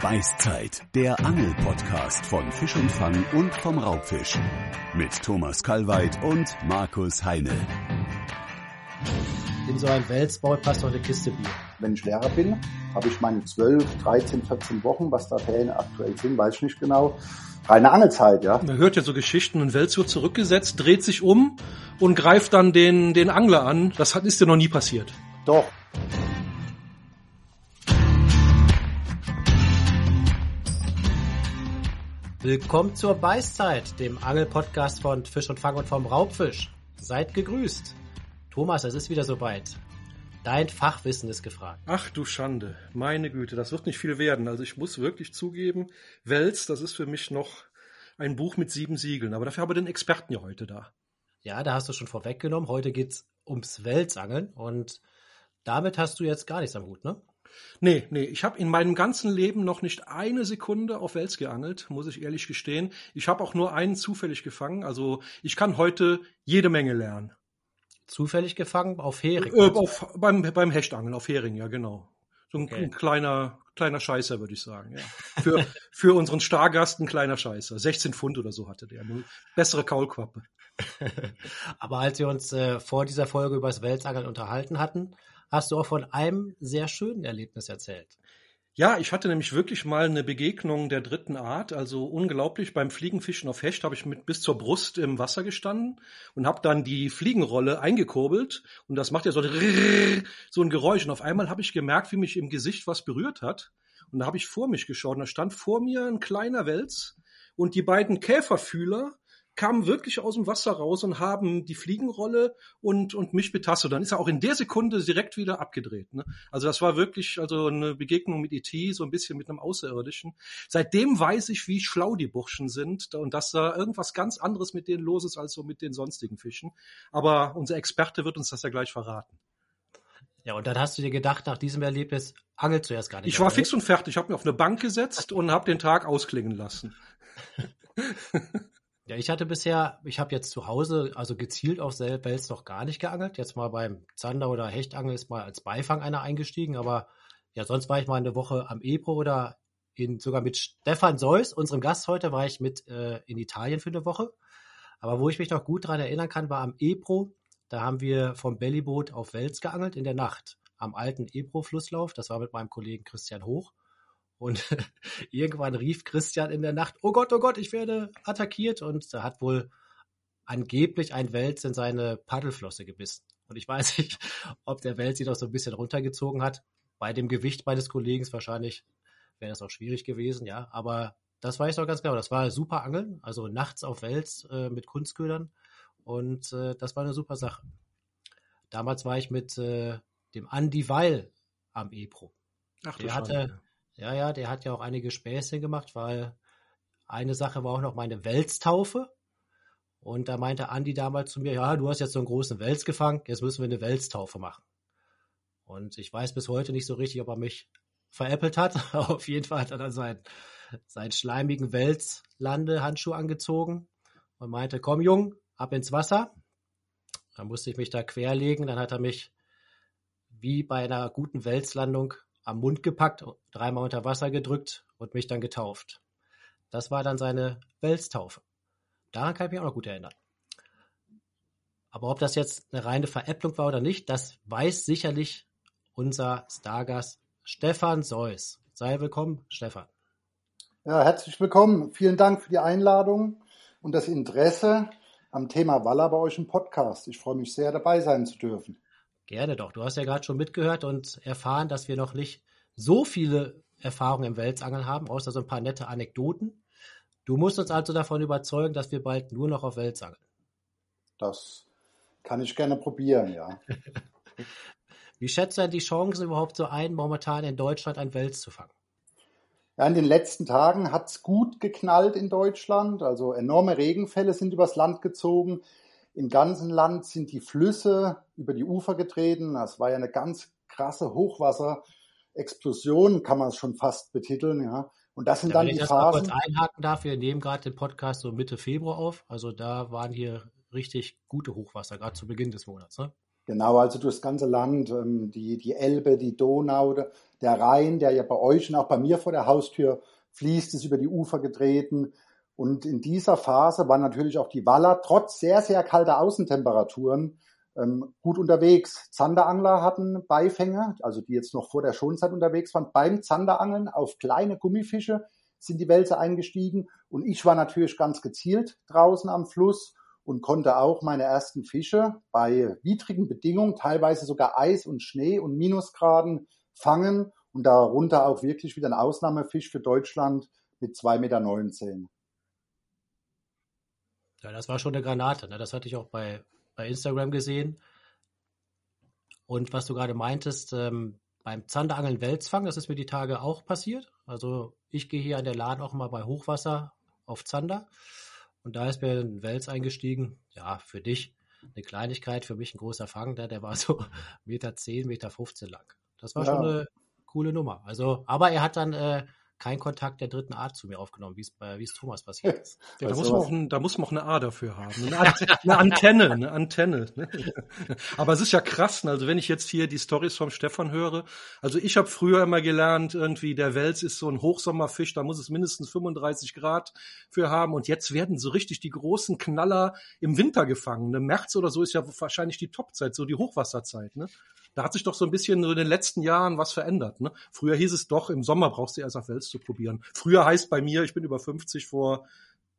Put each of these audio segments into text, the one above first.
Beißzeit, der Angel-Podcast von Fisch und Fang und vom Raubfisch. Mit Thomas Kalweit und Markus Heine. In so ein Welsboot passt eine Kiste Bier. Wenn ich Lehrer bin, habe ich meine 12, 13, 14 Wochen, was da Ferien aktuell sind, weiß ich nicht genau. Reine Angelzeit, ja. Man hört ja so Geschichten, ein Wels wird zurückgesetzt, dreht sich um und greift dann den, den Angler an. Das hat, ist dir noch nie passiert. Doch. Willkommen zur Beißzeit, dem Angelpodcast von Fisch und Fang und vom Raubfisch. Seid gegrüßt. Thomas, es ist wieder soweit. Dein Fachwissen ist gefragt. Ach du Schande, meine Güte, das wird nicht viel werden. Also ich muss wirklich zugeben, Wels, das ist für mich noch ein Buch mit sieben Siegeln. Aber dafür haben wir den Experten ja heute da. Ja, da hast du schon vorweggenommen. Heute geht's ums Welsangeln und damit hast du jetzt gar nichts am Hut, ne? Nee, nee, ich habe in meinem ganzen Leben noch nicht eine Sekunde auf Wels geangelt, muss ich ehrlich gestehen. Ich habe auch nur einen zufällig gefangen. Also ich kann heute jede Menge lernen. Zufällig gefangen auf Hering? Äh, auf, beim, beim Hechtangeln, auf Hering, ja, genau. So ein, okay. ein kleiner, kleiner Scheißer, würde ich sagen. Ja. Für, für unseren Stargast ein kleiner Scheißer. 16 Pfund oder so hatte der. Eine bessere Kaulquappe. Aber als wir uns äh, vor dieser Folge über das Welsangeln unterhalten hatten, hast du auch von einem sehr schönen Erlebnis erzählt. Ja, ich hatte nämlich wirklich mal eine Begegnung der dritten Art. Also unglaublich. Beim Fliegenfischen auf Hecht habe ich mit bis zur Brust im Wasser gestanden und habe dann die Fliegenrolle eingekurbelt. Und das macht ja so, so ein Geräusch. Und auf einmal habe ich gemerkt, wie mich im Gesicht was berührt hat. Und da habe ich vor mich geschaut. Und da stand vor mir ein kleiner Wels und die beiden Käferfühler kamen wirklich aus dem Wasser raus und haben die Fliegenrolle und, und mich betastet. Dann ist er auch in der Sekunde direkt wieder abgedreht. Ne? Also das war wirklich also eine Begegnung mit E.T., so ein bisschen mit einem Außerirdischen. Seitdem weiß ich, wie schlau die Burschen sind und dass da irgendwas ganz anderes mit denen los ist als so mit den sonstigen Fischen. Aber unser Experte wird uns das ja gleich verraten. Ja, und dann hast du dir gedacht, nach diesem Erlebnis angelst du erst gar nicht. Ich war fix und fertig. Ich habe mir auf eine Bank gesetzt und habe den Tag ausklingen lassen. Ja, ich hatte bisher, ich habe jetzt zu Hause, also gezielt auf Wels noch gar nicht geangelt. Jetzt mal beim Zander oder Hechtangel ist mal als Beifang einer eingestiegen, aber ja, sonst war ich mal eine Woche am Ebro oder in, sogar mit Stefan Seuss, unserem Gast heute, war ich mit äh, in Italien für eine Woche. Aber wo ich mich noch gut daran erinnern kann, war am Ebro. Da haben wir vom Bellyboot auf Wels geangelt in der Nacht am alten Ebro-Flusslauf. Das war mit meinem Kollegen Christian Hoch. Und irgendwann rief Christian in der Nacht, oh Gott, oh Gott, ich werde attackiert. Und da hat wohl angeblich ein Wels in seine Paddelflosse gebissen. Und ich weiß nicht, ob der Wels sie doch so ein bisschen runtergezogen hat. Bei dem Gewicht meines Kollegen wahrscheinlich wäre das auch schwierig gewesen, ja. Aber das weiß ich doch ganz genau. Das war super Angeln, also nachts auf Wels äh, mit Kunstködern. Und äh, das war eine super Sache. Damals war ich mit äh, dem Andy Weil am Ebro. Ach, der hatte, ja, ja, der hat ja auch einige Späßchen gemacht, weil eine Sache war auch noch meine Welstaufe. Und da meinte Andi damals zu mir, ja, du hast jetzt so einen großen Wels gefangen, jetzt müssen wir eine Welstaufe machen. Und ich weiß bis heute nicht so richtig, ob er mich veräppelt hat. Auf jeden Fall hat er dann seinen, seinen schleimigen Welslandehandschuh angezogen und meinte, komm Jung, ab ins Wasser. Dann musste ich mich da querlegen, dann hat er mich wie bei einer guten Welslandung am Mund gepackt, dreimal unter Wasser gedrückt und mich dann getauft. Das war dann seine Welstaufe. Daran kann ich mich auch noch gut erinnern. Aber ob das jetzt eine reine Veräpplung war oder nicht, das weiß sicherlich unser Stargast Stefan Seuss. Sei willkommen, Stefan. Ja, herzlich willkommen. Vielen Dank für die Einladung und das Interesse am Thema Waller bei euch im Podcast. Ich freue mich sehr, dabei sein zu dürfen. Gerne doch. Du hast ja gerade schon mitgehört und erfahren, dass wir noch nicht so viele Erfahrungen im Welsangeln haben, außer so ein paar nette Anekdoten. Du musst uns also davon überzeugen, dass wir bald nur noch auf Wels angeln. Das kann ich gerne probieren, ja. Wie schätzt du denn die Chancen überhaupt so ein, momentan in Deutschland ein Wels zu fangen? Ja, in den letzten Tagen hat es gut geknallt in Deutschland. Also enorme Regenfälle sind übers Land gezogen. Im ganzen Land sind die Flüsse über die Ufer getreten. Das war ja eine ganz krasse Hochwasserexplosion, kann man es schon fast betiteln, ja. Und das sind ja, dann die Phasen. Wenn ich kurz einhaken darf, wir nehmen gerade den Podcast so Mitte Februar auf. Also da waren hier richtig gute Hochwasser, gerade zu Beginn des Monats, ne? Genau, also durchs ganze Land, ähm, die, die Elbe, die Donau, der Rhein, der ja bei euch und auch bei mir vor der Haustür fließt, ist über die Ufer getreten. Und in dieser Phase waren natürlich auch die Waller trotz sehr, sehr kalter Außentemperaturen ähm, gut unterwegs. Zanderangler hatten Beifänge, also die jetzt noch vor der Schonzeit unterwegs waren. Beim Zanderangeln auf kleine Gummifische sind die Wälze eingestiegen. Und ich war natürlich ganz gezielt draußen am Fluss und konnte auch meine ersten Fische bei widrigen Bedingungen, teilweise sogar Eis und Schnee und Minusgraden fangen und darunter auch wirklich wieder ein Ausnahmefisch für Deutschland mit 2,19 Meter. Ja, das war schon eine Granate. Ne? Das hatte ich auch bei, bei Instagram gesehen. Und was du gerade meintest, ähm, beim Zanderangeln Welsfang, das ist mir die Tage auch passiert. Also ich gehe hier an der Laden auch mal bei Hochwasser auf Zander. Und da ist mir ein Wels eingestiegen. Ja, für dich eine Kleinigkeit, für mich ein großer Fang, der, der war so Meter 10, Meter 15 lang. Das war ja. schon eine coole Nummer. Also, aber er hat dann äh, keinen Kontakt der dritten Art zu mir aufgenommen, wie es bei wie es Thomas passiert ist. Ja, da, muss man auch ein, da muss man auch eine A dafür haben. Eine, eine Antenne, eine Antenne. Ne? Aber es ist ja krass, ne? also wenn ich jetzt hier die Stories vom Stefan höre, also ich habe früher immer gelernt, irgendwie der Wels ist so ein Hochsommerfisch, da muss es mindestens 35 Grad für haben und jetzt werden so richtig die großen Knaller im Winter gefangen. Ne? März oder so ist ja wahrscheinlich die Topzeit, so die Hochwasserzeit. Ne? Da hat sich doch so ein bisschen in den letzten Jahren was verändert. Ne? Früher hieß es doch, im Sommer brauchst du erst auf Wels zu probieren. Früher heißt bei mir, ich bin über 50 vor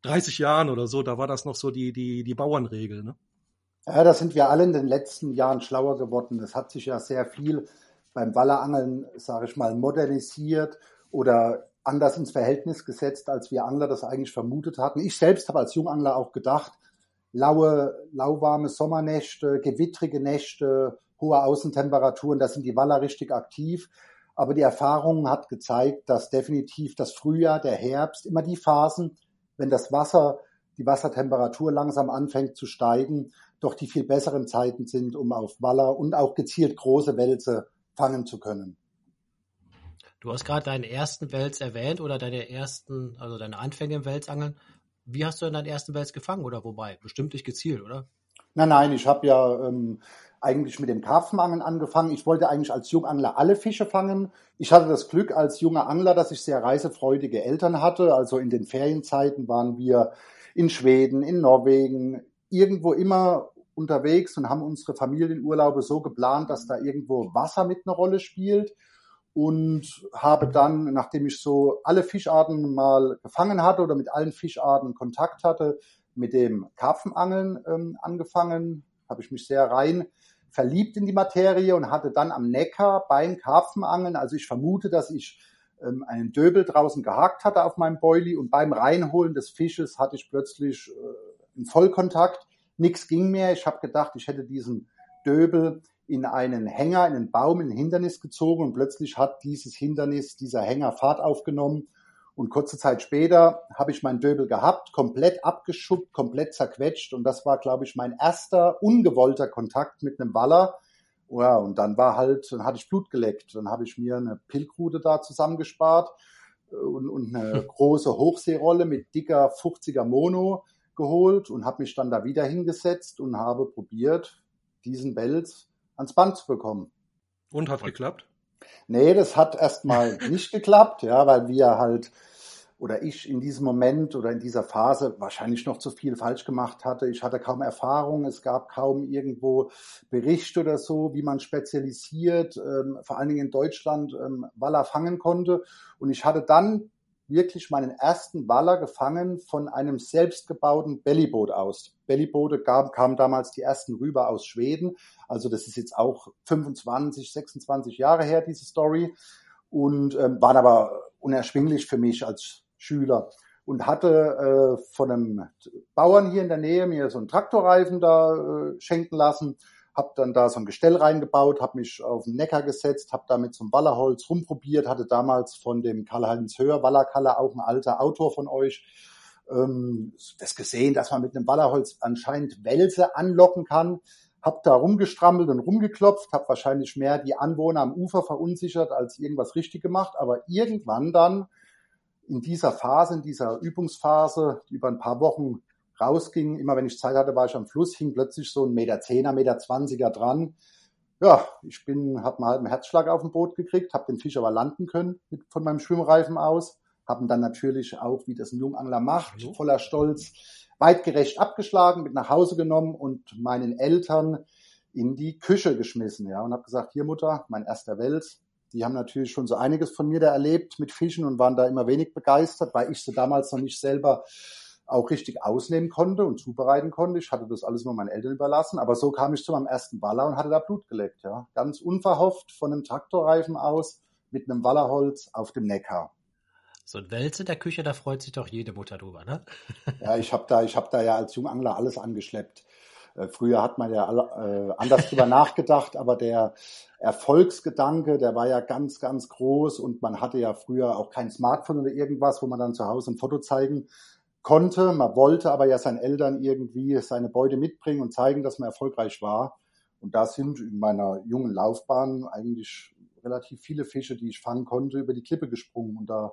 30 Jahren oder so, da war das noch so die, die, die Bauernregel. Ne? Ja, da sind wir alle in den letzten Jahren schlauer geworden. Es hat sich ja sehr viel beim Wallerangeln, sage ich mal, modernisiert oder anders ins Verhältnis gesetzt, als wir Angler das eigentlich vermutet hatten. Ich selbst habe als Jungangler auch gedacht, laue, lauwarme Sommernächte, gewittrige Nächte, hohe Außentemperaturen, da sind die Waller richtig aktiv. Aber die Erfahrung hat gezeigt, dass definitiv das Frühjahr, der Herbst, immer die Phasen, wenn das Wasser, die Wassertemperatur langsam anfängt zu steigen, doch die viel besseren Zeiten sind, um auf Waller und auch gezielt große Wälze fangen zu können. Du hast gerade deinen ersten Wels erwähnt oder deine ersten, also deine Anfänge im Welsangeln. Wie hast du denn deinen ersten Wels gefangen oder wobei? Bestimmt nicht gezielt, oder? Nein, nein, ich habe ja ähm, eigentlich mit dem Karpfenangeln angefangen. Ich wollte eigentlich als Jungangler alle Fische fangen. Ich hatte das Glück als junger Angler, dass ich sehr reisefreudige Eltern hatte. Also in den Ferienzeiten waren wir in Schweden, in Norwegen, irgendwo immer unterwegs und haben unsere Familienurlaube so geplant, dass da irgendwo Wasser mit eine Rolle spielt und habe dann, nachdem ich so alle Fischarten mal gefangen hatte oder mit allen Fischarten Kontakt hatte, mit dem Karpfenangeln ähm, angefangen, habe ich mich sehr rein verliebt in die Materie und hatte dann am Neckar beim Karpfenangeln, also ich vermute, dass ich ähm, einen Döbel draußen gehakt hatte auf meinem Boilie und beim Reinholen des Fisches hatte ich plötzlich äh, einen Vollkontakt. Nichts ging mehr. Ich habe gedacht, ich hätte diesen Döbel in einen Hänger, in einen Baum, in ein Hindernis gezogen und plötzlich hat dieses Hindernis, dieser Hänger Fahrt aufgenommen und kurze Zeit später habe ich meinen Döbel gehabt, komplett abgeschuppt, komplett zerquetscht. Und das war, glaube ich, mein erster ungewollter Kontakt mit einem Waller. Ja, und dann war halt, dann hatte ich Blut geleckt. Dann habe ich mir eine Pilkrute da zusammengespart äh, und, und eine große Hochseerolle mit dicker 50er Mono geholt und habe mich dann da wieder hingesetzt und habe probiert, diesen Wels ans Band zu bekommen. Und hat geklappt? Nee, das hat erstmal nicht geklappt, ja, weil wir halt oder ich in diesem Moment oder in dieser Phase wahrscheinlich noch zu viel falsch gemacht hatte. Ich hatte kaum Erfahrung, es gab kaum irgendwo Berichte oder so, wie man spezialisiert, ähm, vor allen Dingen in Deutschland, ähm, Waller fangen konnte. Und ich hatte dann wirklich meinen ersten Waller gefangen von einem selbstgebauten Bellyboot aus. Bellyboote kamen damals die ersten rüber aus Schweden. Also das ist jetzt auch 25, 26 Jahre her, diese Story. Und ähm, waren aber unerschwinglich für mich als Schüler. Und hatte äh, von einem Bauern hier in der Nähe mir so einen Traktorreifen da äh, schenken lassen habe dann da so ein Gestell reingebaut, habe mich auf den Neckar gesetzt, habe damit zum Wallerholz rumprobiert, hatte damals von dem Karl-Heinz Höher Wallerkalle auch ein alter Autor von euch ähm, das gesehen, dass man mit einem Wallerholz anscheinend Wälse anlocken kann. Hab da rumgestrammelt und rumgeklopft, habe wahrscheinlich mehr die Anwohner am Ufer verunsichert als irgendwas richtig gemacht, aber irgendwann dann in dieser Phase, in dieser Übungsphase, die über ein paar Wochen rausging, immer wenn ich Zeit hatte, war ich am Fluss, hing plötzlich so ein Meter Zehner, Meter Zwanziger dran. Ja, ich bin, habe mal einen Herzschlag auf dem Boot gekriegt, habe den Fisch aber landen können mit, von meinem Schwimmreifen aus, haben dann natürlich auch, wie das ein Jungangler macht, Hallo? voller Stolz, weitgerecht abgeschlagen, mit nach Hause genommen und meinen Eltern in die Küche geschmissen, ja, und habe gesagt, hier Mutter, mein erster Wels. Die haben natürlich schon so einiges von mir da erlebt mit Fischen und waren da immer wenig begeistert, weil ich sie damals noch nicht selber auch richtig ausnehmen konnte und zubereiten konnte. Ich hatte das alles nur meinen Eltern überlassen, aber so kam ich zu meinem ersten Waller und hatte da Blut geleckt, ja. Ganz unverhofft von einem Traktorreifen aus mit einem Wallerholz auf dem Neckar. So ein Wels in der Küche, da freut sich doch jede Mutter drüber, ne? ja, ich habe da, ich habe da ja als Jungangler alles angeschleppt. Äh, früher hat man ja äh, anders drüber nachgedacht, aber der Erfolgsgedanke, der war ja ganz, ganz groß und man hatte ja früher auch kein Smartphone oder irgendwas, wo man dann zu Hause ein Foto zeigen konnte. Man wollte aber ja seinen Eltern irgendwie seine Beute mitbringen und zeigen, dass man erfolgreich war. Und da sind in meiner jungen Laufbahn eigentlich relativ viele Fische, die ich fangen konnte, über die Klippe gesprungen. Und da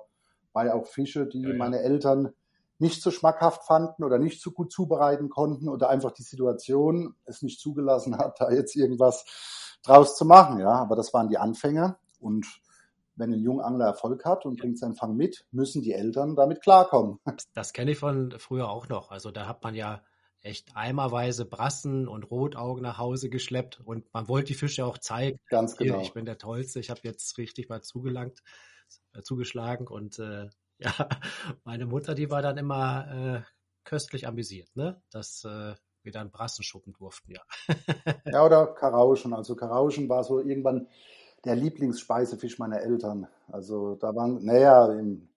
war ja auch Fische, die ja, ja. meine Eltern nicht so schmackhaft fanden oder nicht so gut zubereiten konnten oder einfach die Situation es nicht zugelassen hat, da jetzt irgendwas draus zu machen. Ja, aber das waren die Anfänge und wenn ein Jungangler Erfolg hat und bringt seinen Fang mit, müssen die Eltern damit klarkommen. Das kenne ich von früher auch noch. Also da hat man ja echt eimerweise Brassen und Rotaugen nach Hause geschleppt und man wollte die Fische auch zeigen. Ganz genau. Ich bin der Tollste, ich habe jetzt richtig mal zugelangt, äh, zugeschlagen und äh, ja, meine Mutter, die war dann immer äh, köstlich amüsiert, ne? dass äh, wir dann Brassen schuppen durften, ja. ja, oder Karauschen. Also Karauschen war so irgendwann der Lieblingssspeisefisch meiner Eltern. Also da waren, naja, im,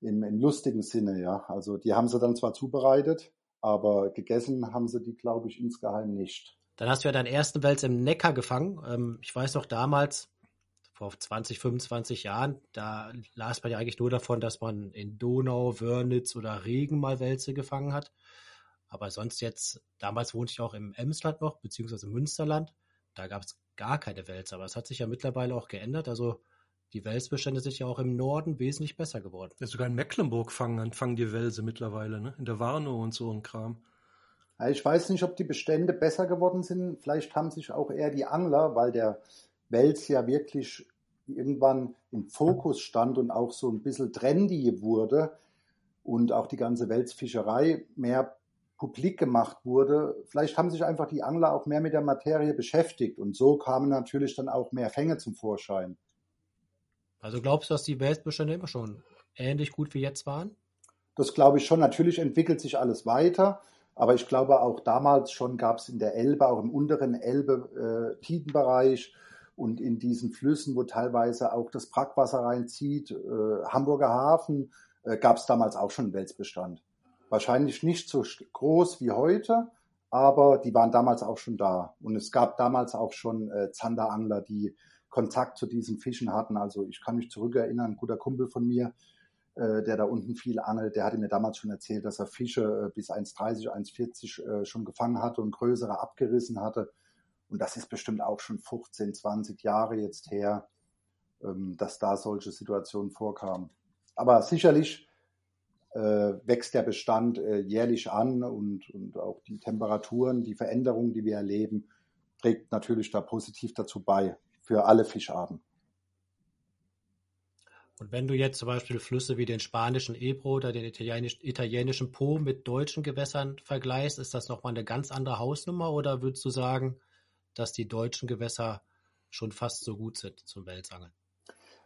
im, im lustigen Sinne, ja. Also die haben sie dann zwar zubereitet, aber gegessen haben sie die, glaube ich, insgeheim nicht. Dann hast du ja deinen ersten Wels im Neckar gefangen. Ähm, ich weiß noch damals, vor 20, 25 Jahren, da las man ja eigentlich nur davon, dass man in Donau, Wörnitz oder Regen mal Wälze gefangen hat. Aber sonst jetzt, damals wohnte ich auch im Emsland noch, beziehungsweise im Münsterland. Da gab es gar keine Wälze, aber es hat sich ja mittlerweile auch geändert. Also die Welsbestände sind ja auch im Norden wesentlich besser geworden. Ja, sogar in Mecklenburg fangen, fangen die Wälse mittlerweile, ne? In der Warnow und so ein Kram. Ich weiß nicht, ob die Bestände besser geworden sind. Vielleicht haben sich auch eher die Angler, weil der Wels ja wirklich irgendwann im Fokus stand und auch so ein bisschen trendy wurde und auch die ganze Welsfischerei mehr publik gemacht wurde. Vielleicht haben sich einfach die Angler auch mehr mit der Materie beschäftigt und so kamen natürlich dann auch mehr Fänge zum Vorschein. Also glaubst du, dass die Welsbestände immer schon ähnlich gut wie jetzt waren? Das glaube ich schon. Natürlich entwickelt sich alles weiter. Aber ich glaube, auch damals schon gab es in der Elbe, auch im unteren Elbe-Tidenbereich äh, und in diesen Flüssen, wo teilweise auch das Brackwasser reinzieht, äh, Hamburger Hafen, äh, gab es damals auch schon einen Welsbestand. Wahrscheinlich nicht so groß wie heute, aber die waren damals auch schon da. Und es gab damals auch schon äh, Zanderangler, die Kontakt zu diesen Fischen hatten. Also ich kann mich zurückerinnern, ein guter Kumpel von mir, äh, der da unten viel angelt, der hatte mir damals schon erzählt, dass er Fische äh, bis 1,30, 1,40 äh, schon gefangen hatte und größere abgerissen hatte. Und das ist bestimmt auch schon 15, 20 Jahre jetzt her, ähm, dass da solche Situationen vorkamen. Aber sicherlich wächst der Bestand jährlich an und, und auch die Temperaturen, die Veränderungen, die wir erleben, trägt natürlich da positiv dazu bei für alle Fischarten. Und wenn du jetzt zum Beispiel Flüsse wie den spanischen Ebro oder den italienisch, italienischen Po mit deutschen Gewässern vergleichst, ist das nochmal eine ganz andere Hausnummer oder würdest du sagen, dass die deutschen Gewässer schon fast so gut sind zum Welsangeln?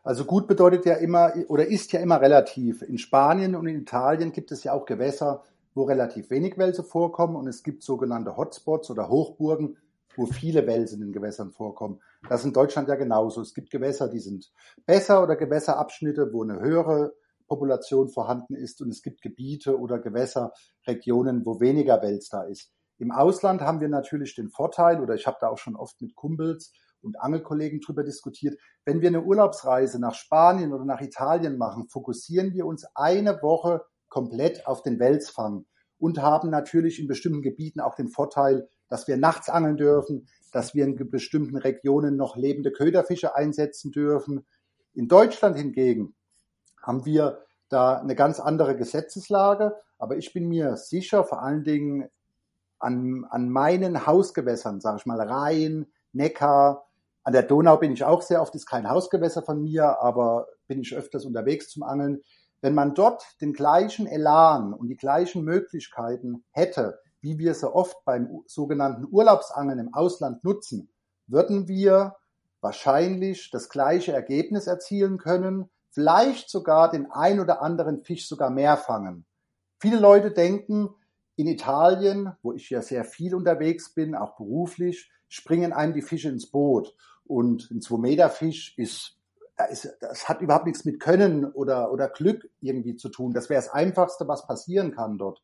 Also gut bedeutet ja immer oder ist ja immer relativ. In Spanien und in Italien gibt es ja auch Gewässer, wo relativ wenig Wälse vorkommen und es gibt sogenannte Hotspots oder Hochburgen, wo viele Wälse in den Gewässern vorkommen. Das ist in Deutschland ja genauso. Es gibt Gewässer, die sind besser oder Gewässerabschnitte, wo eine höhere Population vorhanden ist und es gibt Gebiete oder Gewässerregionen, wo weniger Wels da ist. Im Ausland haben wir natürlich den Vorteil, oder ich habe da auch schon oft mit Kumpels und Angelkollegen drüber diskutiert, wenn wir eine Urlaubsreise nach Spanien oder nach Italien machen, fokussieren wir uns eine Woche komplett auf den Welsfang und haben natürlich in bestimmten Gebieten auch den Vorteil, dass wir nachts angeln dürfen, dass wir in bestimmten Regionen noch lebende Köderfische einsetzen dürfen. In Deutschland hingegen haben wir da eine ganz andere Gesetzeslage. Aber ich bin mir sicher, vor allen Dingen an, an meinen Hausgewässern, sage ich mal, Rhein, Neckar, an der Donau bin ich auch sehr oft, ist kein Hausgewässer von mir, aber bin ich öfters unterwegs zum Angeln. Wenn man dort den gleichen Elan und die gleichen Möglichkeiten hätte, wie wir sie oft beim sogenannten Urlaubsangeln im Ausland nutzen, würden wir wahrscheinlich das gleiche Ergebnis erzielen können, vielleicht sogar den ein oder anderen Fisch sogar mehr fangen. Viele Leute denken, in Italien, wo ich ja sehr viel unterwegs bin, auch beruflich, springen einem die Fische ins Boot. Und ein 2-Meter-Fisch ist, ist, das hat überhaupt nichts mit Können oder, oder Glück irgendwie zu tun. Das wäre das Einfachste, was passieren kann dort.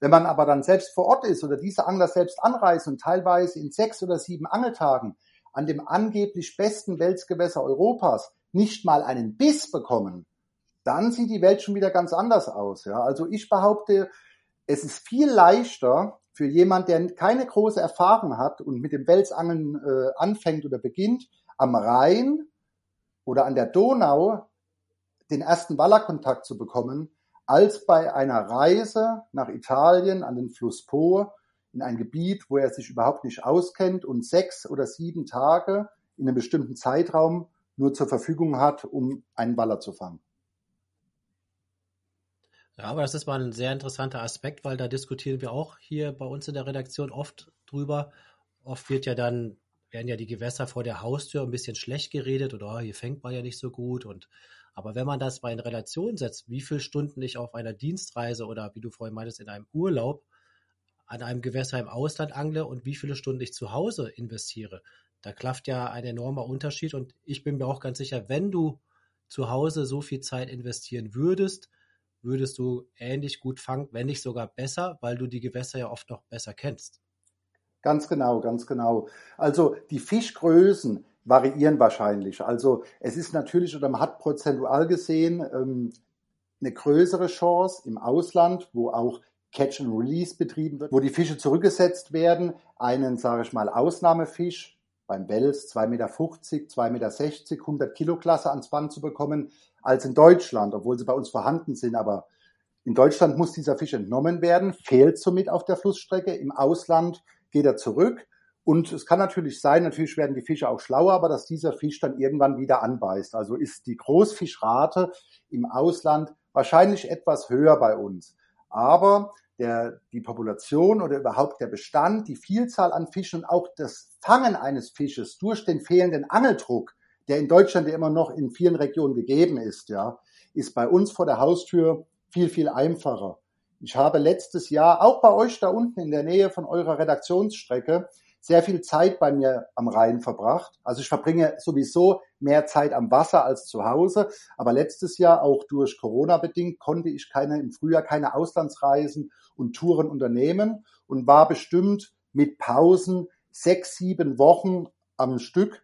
Wenn man aber dann selbst vor Ort ist oder diese Angler selbst anreisen und teilweise in sechs oder sieben Angeltagen an dem angeblich besten Welsgewässer Europas nicht mal einen Biss bekommen, dann sieht die Welt schon wieder ganz anders aus. Ja? Also ich behaupte, es ist viel leichter für jemand, der keine große Erfahrung hat und mit dem Welsangeln äh, anfängt oder beginnt, am Rhein oder an der Donau den ersten Wallerkontakt zu bekommen, als bei einer Reise nach Italien an den Fluss Po in ein Gebiet, wo er sich überhaupt nicht auskennt und sechs oder sieben Tage in einem bestimmten Zeitraum nur zur Verfügung hat, um einen Waller zu fangen. Ja, aber das ist mal ein sehr interessanter Aspekt, weil da diskutieren wir auch hier bei uns in der Redaktion oft drüber. Oft wird ja dann, werden ja die Gewässer vor der Haustür ein bisschen schlecht geredet oder oh, hier fängt man ja nicht so gut. Und aber wenn man das mal in Relation setzt, wie viele Stunden ich auf einer Dienstreise oder wie du vorhin meintest, in einem Urlaub an einem Gewässer im Ausland angle und wie viele Stunden ich zu Hause investiere, da klafft ja ein enormer Unterschied. Und ich bin mir auch ganz sicher, wenn du zu Hause so viel Zeit investieren würdest, würdest du ähnlich gut fangen, wenn nicht sogar besser, weil du die Gewässer ja oft noch besser kennst. Ganz genau, ganz genau. Also die Fischgrößen variieren wahrscheinlich. Also es ist natürlich oder man hat prozentual gesehen ähm, eine größere Chance im Ausland, wo auch Catch and Release betrieben wird, wo die Fische zurückgesetzt werden, einen, sage ich mal, Ausnahmefisch beim Wels 2,50 Meter, 2,60 Meter, 100 Kilo Klasse ans Band zu bekommen, als in Deutschland, obwohl sie bei uns vorhanden sind. Aber in Deutschland muss dieser Fisch entnommen werden, fehlt somit auf der Flussstrecke. Im Ausland geht er zurück. Und es kann natürlich sein, natürlich werden die Fische auch schlauer, aber dass dieser Fisch dann irgendwann wieder anbeißt. Also ist die Großfischrate im Ausland wahrscheinlich etwas höher bei uns. Aber der, die Population oder überhaupt der Bestand, die Vielzahl an Fischen und auch das Fangen eines Fisches durch den fehlenden Angeldruck, der in Deutschland ja immer noch in vielen Regionen gegeben ist, ja, ist bei uns vor der Haustür viel, viel einfacher. Ich habe letztes Jahr auch bei euch da unten in der Nähe von eurer Redaktionsstrecke sehr viel Zeit bei mir am Rhein verbracht. Also ich verbringe sowieso mehr Zeit am Wasser als zu Hause. Aber letztes Jahr, auch durch Corona bedingt, konnte ich keine, im Frühjahr keine Auslandsreisen und Touren unternehmen und war bestimmt mit Pausen sechs, sieben Wochen am Stück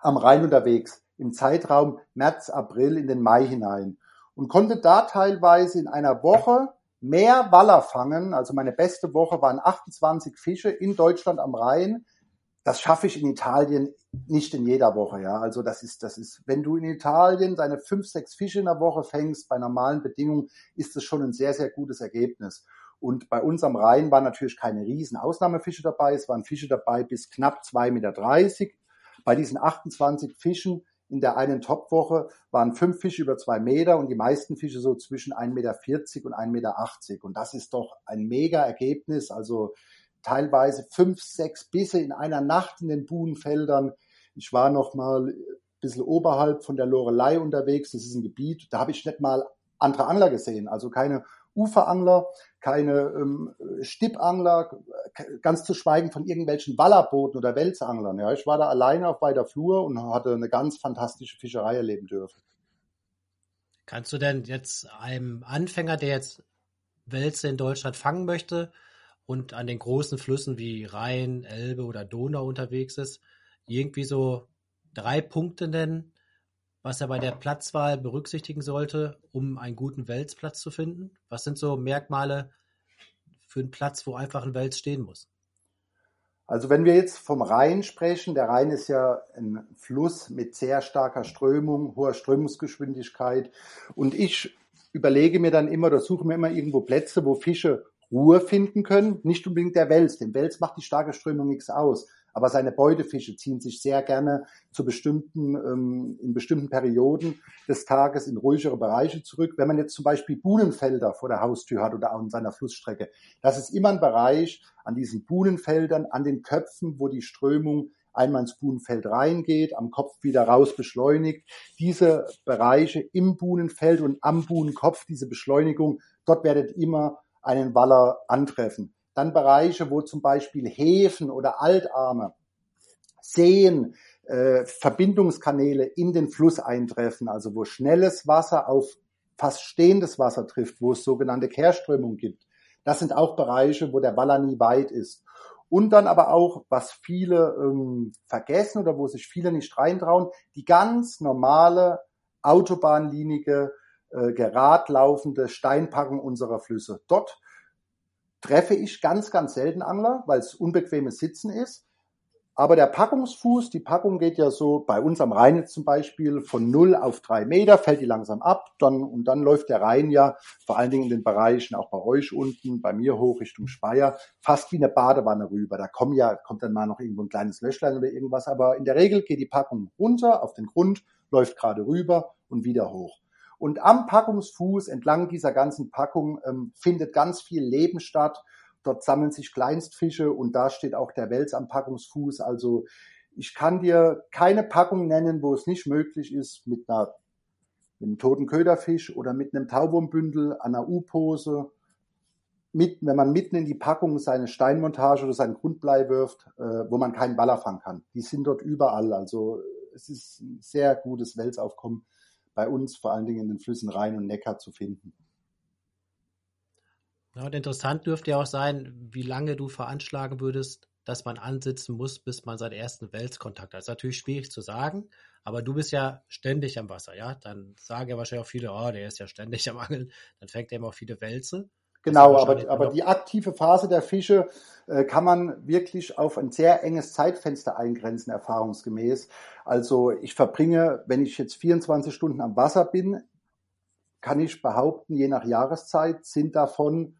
am Rhein unterwegs im Zeitraum März, April in den Mai hinein und konnte da teilweise in einer Woche mehr Waller fangen. Also meine beste Woche waren 28 Fische in Deutschland am Rhein. Das schaffe ich in Italien nicht in jeder Woche, ja. Also das ist, das ist, wenn du in Italien deine fünf, sechs Fische in der Woche fängst, bei normalen Bedingungen, ist das schon ein sehr, sehr gutes Ergebnis. Und bei uns am Rhein waren natürlich keine riesen Ausnahmefische dabei. Es waren Fische dabei bis knapp 2,30 Meter. Bei diesen 28 Fischen in der einen Topwoche waren fünf Fische über zwei Meter und die meisten Fische so zwischen 1,40 Meter und 1,80 Meter. Und das ist doch ein mega Ergebnis. Also teilweise fünf, sechs Bisse in einer Nacht in den Buhnfeldern. Ich war noch mal ein bisschen oberhalb von der Lorelei unterwegs. Das ist ein Gebiet, da habe ich nicht mal andere Angler gesehen. Also keine Uferangler, keine ähm, Stippangler, ganz zu schweigen von irgendwelchen Wallerbooten oder Welsanglern. Ja, ich war da alleine auf weiter Flur und hatte eine ganz fantastische Fischerei erleben dürfen. Kannst du denn jetzt einem Anfänger, der jetzt Wälze in Deutschland fangen möchte und an den großen Flüssen wie Rhein, Elbe oder Donau unterwegs ist, irgendwie so drei Punkte nennen, was er bei der Platzwahl berücksichtigen sollte, um einen guten Welsplatz zu finden? Was sind so Merkmale für einen Platz, wo einfach ein Wels stehen muss? Also wenn wir jetzt vom Rhein sprechen, der Rhein ist ja ein Fluss mit sehr starker Strömung, hoher Strömungsgeschwindigkeit und ich überlege mir dann immer oder suche mir immer irgendwo Plätze, wo Fische Ruhe finden können. Nicht unbedingt der Wels. Dem Wels macht die starke Strömung nichts aus. Aber seine Beutefische ziehen sich sehr gerne zu bestimmten, ähm, in bestimmten Perioden des Tages in ruhigere Bereiche zurück. Wenn man jetzt zum Beispiel Buhnenfelder vor der Haustür hat oder in seiner Flussstrecke, das ist immer ein Bereich an diesen Buhnenfeldern, an den Köpfen, wo die Strömung einmal ins Buhnenfeld reingeht, am Kopf wieder raus beschleunigt. Diese Bereiche im Buhnenfeld und am Buhnenkopf, diese Beschleunigung, dort werdet immer einen Waller antreffen. Dann Bereiche, wo zum Beispiel Häfen oder Altarme, Seen, äh, Verbindungskanäle in den Fluss eintreffen, also wo schnelles Wasser auf fast stehendes Wasser trifft, wo es sogenannte Kehrströmung gibt. Das sind auch Bereiche, wo der Waller nie weit ist. Und dann aber auch, was viele ähm, vergessen oder wo sich viele nicht reintrauen, die ganz normale autobahnlinige, äh, geradlaufende Steinpackung unserer Flüsse. Dort treffe ich ganz, ganz selten Angler, weil es unbequemes Sitzen ist. Aber der Packungsfuß, die Packung geht ja so bei uns am Rhein zum Beispiel von 0 auf 3 Meter, fällt die langsam ab, dann, und dann läuft der Rhein ja vor allen Dingen in den Bereichen, auch bei euch unten, bei mir hoch Richtung Speyer, fast wie eine Badewanne rüber. Da kommt ja, kommt dann mal noch irgendwo ein kleines Löschlein oder irgendwas, aber in der Regel geht die Packung runter auf den Grund, läuft gerade rüber und wieder hoch. Und am Packungsfuß entlang dieser ganzen Packung ähm, findet ganz viel Leben statt. Dort sammeln sich Kleinstfische und da steht auch der Wels am Packungsfuß. Also ich kann dir keine Packung nennen, wo es nicht möglich ist, mit, einer, mit einem toten Köderfisch oder mit einem Tauwurmbündel an einer U-Pose, mit, wenn man mitten in die Packung seine Steinmontage oder seinen Grundblei wirft, äh, wo man keinen Baller fangen kann. Die sind dort überall. Also es ist ein sehr gutes Welsaufkommen bei uns vor allen Dingen in den Flüssen Rhein und Neckar zu finden. Ja, und interessant dürfte ja auch sein, wie lange du veranschlagen würdest, dass man ansitzen muss, bis man seinen ersten Welskontakt hat. Das ist natürlich schwierig zu sagen, aber du bist ja ständig am Wasser, ja? Dann sagen ja wahrscheinlich auch viele, oh, der ist ja ständig am Angeln. Dann fängt er immer auch viele Wälze. Genau, aber, aber die aktive Phase der Fische äh, kann man wirklich auf ein sehr enges Zeitfenster eingrenzen, erfahrungsgemäß. Also ich verbringe, wenn ich jetzt 24 Stunden am Wasser bin, kann ich behaupten, je nach Jahreszeit sind davon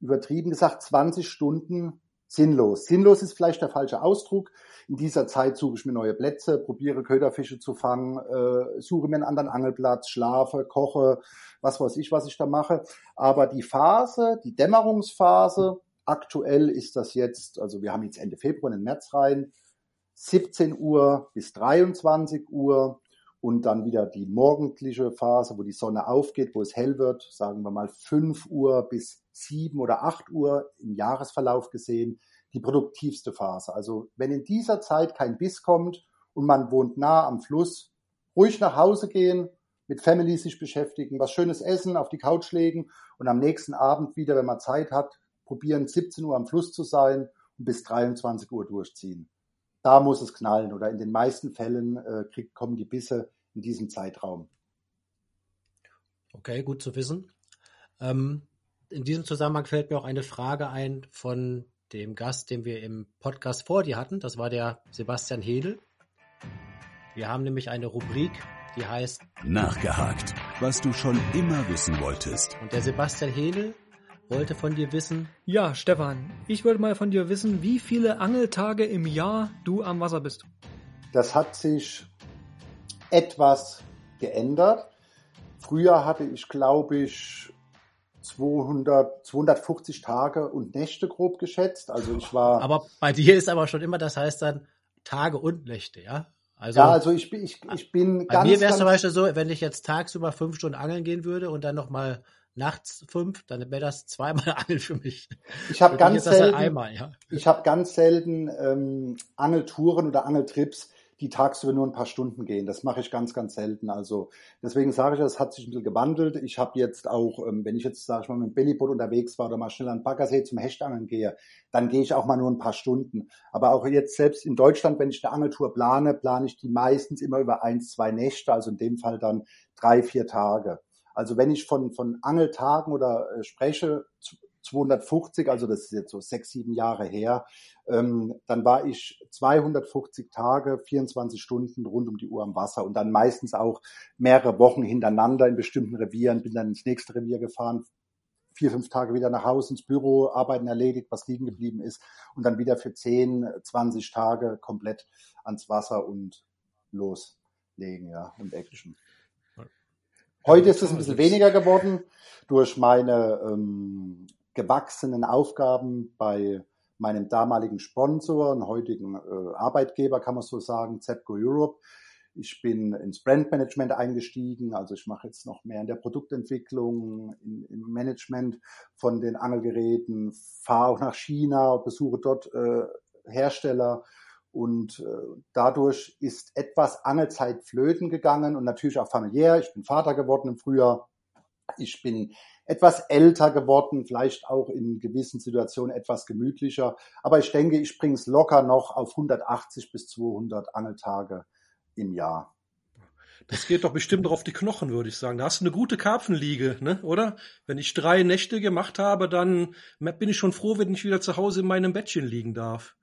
übertrieben gesagt 20 Stunden sinnlos. Sinnlos ist vielleicht der falsche Ausdruck. In dieser Zeit suche ich mir neue Plätze, probiere Köderfische zu fangen, äh, suche mir einen anderen Angelplatz, schlafe, koche, was weiß ich, was ich da mache. Aber die Phase, die Dämmerungsphase, aktuell ist das jetzt, also wir haben jetzt Ende Februar in den März rein, 17 Uhr bis 23 Uhr und dann wieder die morgendliche Phase, wo die Sonne aufgeht, wo es hell wird, sagen wir mal 5 Uhr bis 7 oder 8 Uhr im Jahresverlauf gesehen, die produktivste Phase. Also wenn in dieser Zeit kein Biss kommt und man wohnt nah am Fluss, ruhig nach Hause gehen, mit Family sich beschäftigen, was schönes essen, auf die Couch legen und am nächsten Abend wieder, wenn man Zeit hat, probieren 17 Uhr am Fluss zu sein und bis 23 Uhr durchziehen. Da muss es knallen oder in den meisten Fällen äh, kriegt, kommen die Bisse in diesem Zeitraum. Okay, gut zu wissen. Ähm, in diesem Zusammenhang fällt mir auch eine Frage ein von dem Gast, den wir im Podcast vor dir hatten. Das war der Sebastian Hedel. Wir haben nämlich eine Rubrik, die heißt Nachgehakt, was du schon immer wissen wolltest. Und der Sebastian Hedel wollte von dir wissen. Ja, Stefan, ich wollte mal von dir wissen, wie viele Angeltage im Jahr du am Wasser bist. Das hat sich etwas geändert. Früher hatte ich, glaube ich, 200, 250 Tage und Nächte grob geschätzt. Also ich war. Aber bei dir ist aber schon immer, das heißt dann Tage und Nächte, ja? Also, ja, also ich, ich, ich bin bei ganz. Bei mir wäre es zum Beispiel so, wenn ich jetzt tagsüber fünf Stunden angeln gehen würde und dann nochmal nachts fünf, dann wäre das zweimal Angeln für mich. Ich habe ganz, selten, einmal, ja. ich hab ganz selten ähm, Angeltouren oder Angeltrips, die tagsüber nur ein paar Stunden gehen. Das mache ich ganz, ganz selten. Also deswegen sage ich, das hat sich ein bisschen gewandelt. Ich habe jetzt auch, ähm, wenn ich jetzt, sage ich mal, mit dem Bellyboot unterwegs war oder mal schnell an Baggersee zum Hechtangeln gehe, dann gehe ich auch mal nur ein paar Stunden. Aber auch jetzt selbst in Deutschland, wenn ich eine Angeltour plane, plane ich die meistens immer über eins, zwei Nächte, also in dem Fall dann drei, vier Tage. Also wenn ich von, von Angeltagen oder äh, spreche, 250, also das ist jetzt so sechs, sieben Jahre her, ähm, dann war ich 250 Tage, 24 Stunden rund um die Uhr am Wasser und dann meistens auch mehrere Wochen hintereinander in bestimmten Revieren, bin dann ins nächste Revier gefahren, vier, fünf Tage wieder nach Hause ins Büro, Arbeiten erledigt, was liegen geblieben ist und dann wieder für 10, 20 Tage komplett ans Wasser und loslegen, ja, und Action. Heute ist es ein bisschen weniger geworden durch meine ähm, gewachsenen Aufgaben bei meinem damaligen Sponsor und heutigen äh, Arbeitgeber, kann man so sagen, ZEPCO Europe. Ich bin ins Brandmanagement eingestiegen, also ich mache jetzt noch mehr in der Produktentwicklung, in, im Management von den Angelgeräten, fahre auch nach China, besuche dort äh, Hersteller und äh, dadurch ist etwas Angelzeit flöten gegangen und natürlich auch familiär. Ich bin Vater geworden im Frühjahr. Ich bin etwas älter geworden, vielleicht auch in gewissen Situationen etwas gemütlicher. Aber ich denke, ich bringe es locker noch auf 180 bis 200 Angeltage im Jahr. Das geht doch bestimmt auf die Knochen, würde ich sagen. Da hast du eine gute Karpfenliege, ne? oder? Wenn ich drei Nächte gemacht habe, dann bin ich schon froh, wenn ich wieder zu Hause in meinem Bettchen liegen darf.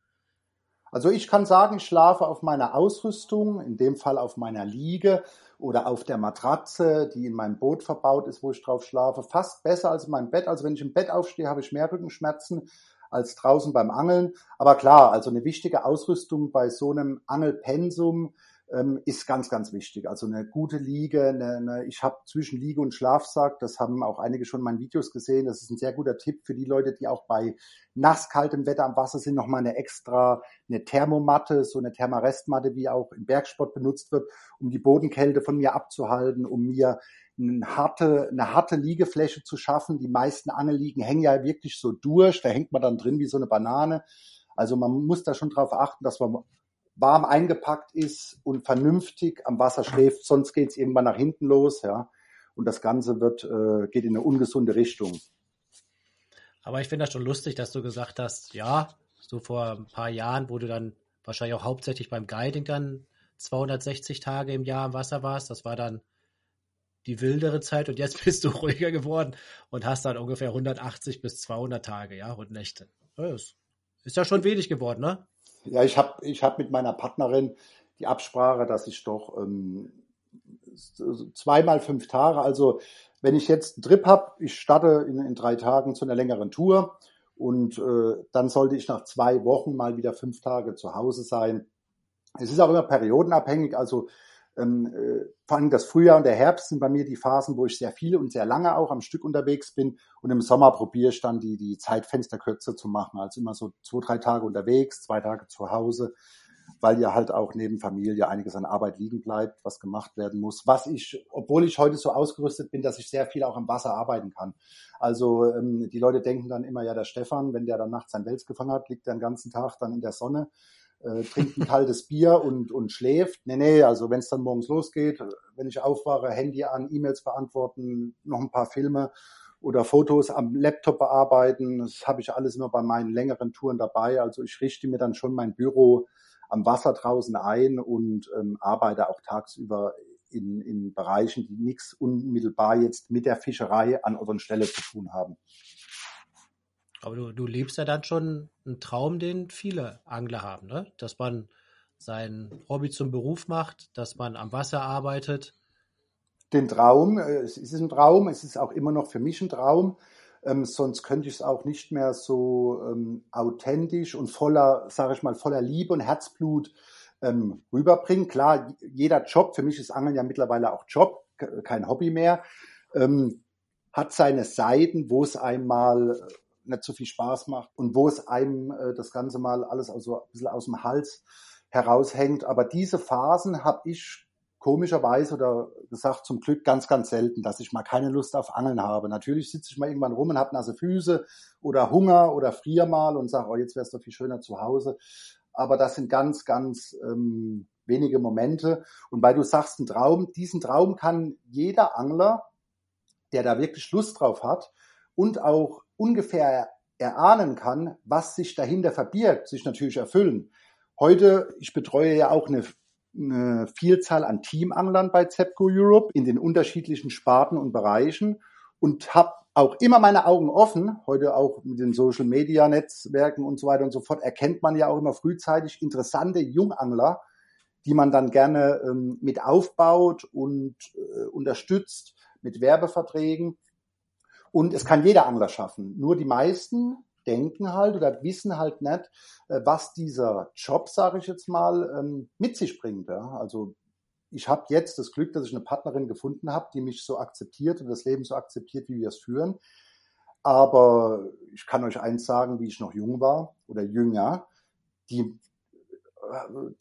Also ich kann sagen, ich schlafe auf meiner Ausrüstung, in dem Fall auf meiner Liege oder auf der Matratze, die in meinem Boot verbaut ist, wo ich drauf schlafe, fast besser als in meinem Bett. Also wenn ich im Bett aufstehe, habe ich mehr Rückenschmerzen als draußen beim Angeln. Aber klar, also eine wichtige Ausrüstung bei so einem Angelpensum ähm, ist ganz, ganz wichtig. Also eine gute Liege, eine, eine, ich habe zwischen Liege und Schlafsack, das haben auch einige schon in meinen Videos gesehen, das ist ein sehr guter Tipp für die Leute, die auch bei nasskaltem Wetter am Wasser sind, nochmal eine extra, eine Thermomatte, so eine Thermarestmatte, wie auch im Bergsport benutzt wird, um die Bodenkälte von mir abzuhalten, um mir eine harte, eine harte Liegefläche zu schaffen. Die meisten Angelliegen hängen ja wirklich so durch, da hängt man dann drin wie so eine Banane. Also man muss da schon drauf achten, dass man warm eingepackt ist und vernünftig am Wasser schläft, sonst geht es irgendwann nach hinten los, ja. Und das Ganze wird, äh, geht in eine ungesunde Richtung. Aber ich finde das schon lustig, dass du gesagt hast, ja, so vor ein paar Jahren, wo du dann wahrscheinlich auch hauptsächlich beim Guiding dann 260 Tage im Jahr im Wasser warst, das war dann die wildere Zeit und jetzt bist du ruhiger geworden und hast dann ungefähr 180 bis 200 Tage, ja, und Nächte. Das ist ja schon wenig geworden, ne? Ja, ich habe ich hab mit meiner Partnerin die Absprache, dass ich doch ähm, zweimal fünf Tage, also wenn ich jetzt einen Trip habe, ich starte in, in, drei Tagen zu einer längeren Tour und äh, dann sollte ich nach zwei Wochen mal wieder fünf Tage zu Hause sein. Es ist auch immer periodenabhängig, also ähm, äh, vor allem das Frühjahr und der Herbst sind bei mir die Phasen, wo ich sehr viel und sehr lange auch am Stück unterwegs bin. Und im Sommer probiere ich dann die, die Zeitfenster kürzer zu machen. Also immer so zwei, drei Tage unterwegs, zwei Tage zu Hause, weil ja halt auch neben Familie einiges an Arbeit liegen bleibt, was gemacht werden muss. Was ich, obwohl ich heute so ausgerüstet bin, dass ich sehr viel auch im Wasser arbeiten kann. Also ähm, die Leute denken dann immer, ja, der Stefan, wenn der dann nachts sein Wels gefangen hat, liegt er den ganzen Tag dann in der Sonne äh, trinkt ein kaltes Bier und, und schläft. Nee, nee, also wenn es dann morgens losgeht, wenn ich aufwache, Handy an, E-Mails beantworten, noch ein paar Filme oder Fotos am Laptop bearbeiten, das habe ich alles immer bei meinen längeren Touren dabei. Also ich richte mir dann schon mein Büro am Wasser draußen ein und ähm, arbeite auch tagsüber in, in Bereichen, die nichts unmittelbar jetzt mit der Fischerei an Ort Stelle zu tun haben. Aber du, du lebst ja dann schon einen Traum, den viele Angler haben, ne? Dass man sein Hobby zum Beruf macht, dass man am Wasser arbeitet. Den Traum, äh, es ist ein Traum, es ist auch immer noch für mich ein Traum. Ähm, sonst könnte ich es auch nicht mehr so ähm, authentisch und voller, sage ich mal, voller Liebe und Herzblut ähm, rüberbringen. Klar, jeder Job, für mich ist Angeln ja mittlerweile auch Job, kein Hobby mehr, ähm, hat seine Seiten, wo es einmal nicht so viel Spaß macht und wo es einem äh, das Ganze mal alles also ein bisschen aus dem Hals heraushängt. Aber diese Phasen habe ich komischerweise oder gesagt zum Glück ganz, ganz selten, dass ich mal keine Lust auf Angeln habe. Natürlich sitze ich mal irgendwann rum und habe nasse Füße oder Hunger oder friere mal und sage, oh, jetzt wäre es doch viel schöner zu Hause. Aber das sind ganz, ganz ähm, wenige Momente. Und weil du sagst, ein Traum, diesen Traum kann jeder Angler, der da wirklich Lust drauf hat und auch ungefähr erahnen kann, was sich dahinter verbirgt, sich natürlich erfüllen. Heute, ich betreue ja auch eine, eine Vielzahl an Teamanglern bei Zepco Europe in den unterschiedlichen Sparten und Bereichen und habe auch immer meine Augen offen. Heute auch mit den Social Media Netzwerken und so weiter und so fort erkennt man ja auch immer frühzeitig interessante Jungangler, die man dann gerne ähm, mit aufbaut und äh, unterstützt mit Werbeverträgen. Und es kann jeder Angler schaffen. Nur die meisten denken halt oder wissen halt nicht, äh, was dieser Job, sage ich jetzt mal, ähm, mit sich bringt. Also ich habe jetzt das Glück, dass ich eine Partnerin gefunden habe, die mich so akzeptiert und das Leben so akzeptiert, wie wir es führen. Aber ich kann euch eins sagen, wie ich noch jung war oder jünger, die,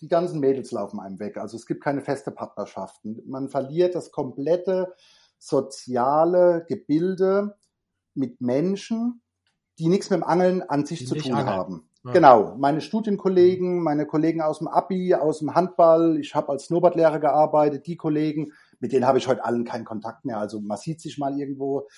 die ganzen Mädels laufen einem weg. Also es gibt keine feste Partnerschaften. Man verliert das komplette soziale Gebilde mit Menschen, die nichts mit dem Angeln an sich die zu tun angeln. haben. Ja. Genau, meine Studienkollegen, mhm. meine Kollegen aus dem Abi, aus dem Handball, ich habe als Snowboardlehrer gearbeitet, die Kollegen, mit denen habe ich heute allen keinen Kontakt mehr. Also man sieht sich mal irgendwo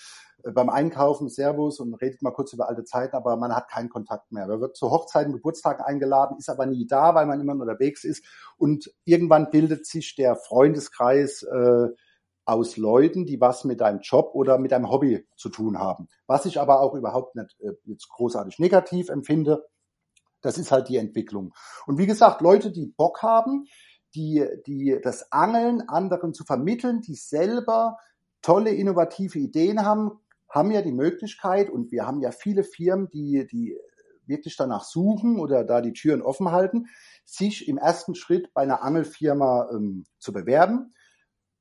äh, beim Einkaufen, Servus und redet mal kurz über alte Zeiten, aber man hat keinen Kontakt mehr. Man wird zu Hochzeiten, Geburtstagen eingeladen, ist aber nie da, weil man immer unterwegs ist. Und irgendwann bildet sich der Freundeskreis äh, aus Leuten, die was mit deinem Job oder mit deinem Hobby zu tun haben. Was ich aber auch überhaupt nicht äh, jetzt großartig negativ empfinde. Das ist halt die Entwicklung. Und wie gesagt, Leute, die Bock haben, die, die das Angeln anderen zu vermitteln, die selber tolle, innovative Ideen haben, haben ja die Möglichkeit und wir haben ja viele Firmen, die, die wirklich danach suchen oder da die Türen offen halten, sich im ersten Schritt bei einer Angelfirma ähm, zu bewerben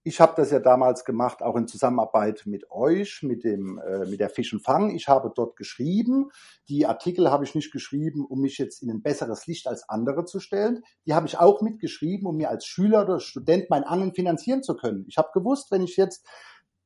ich habe das ja damals gemacht, auch in Zusammenarbeit mit euch, mit dem äh, mit der Fisch und Fang. Ich habe dort geschrieben. Die Artikel habe ich nicht geschrieben, um mich jetzt in ein besseres Licht als andere zu stellen. Die habe ich auch mitgeschrieben, um mir als Schüler oder Student mein Angeln finanzieren zu können. Ich habe gewusst, wenn ich jetzt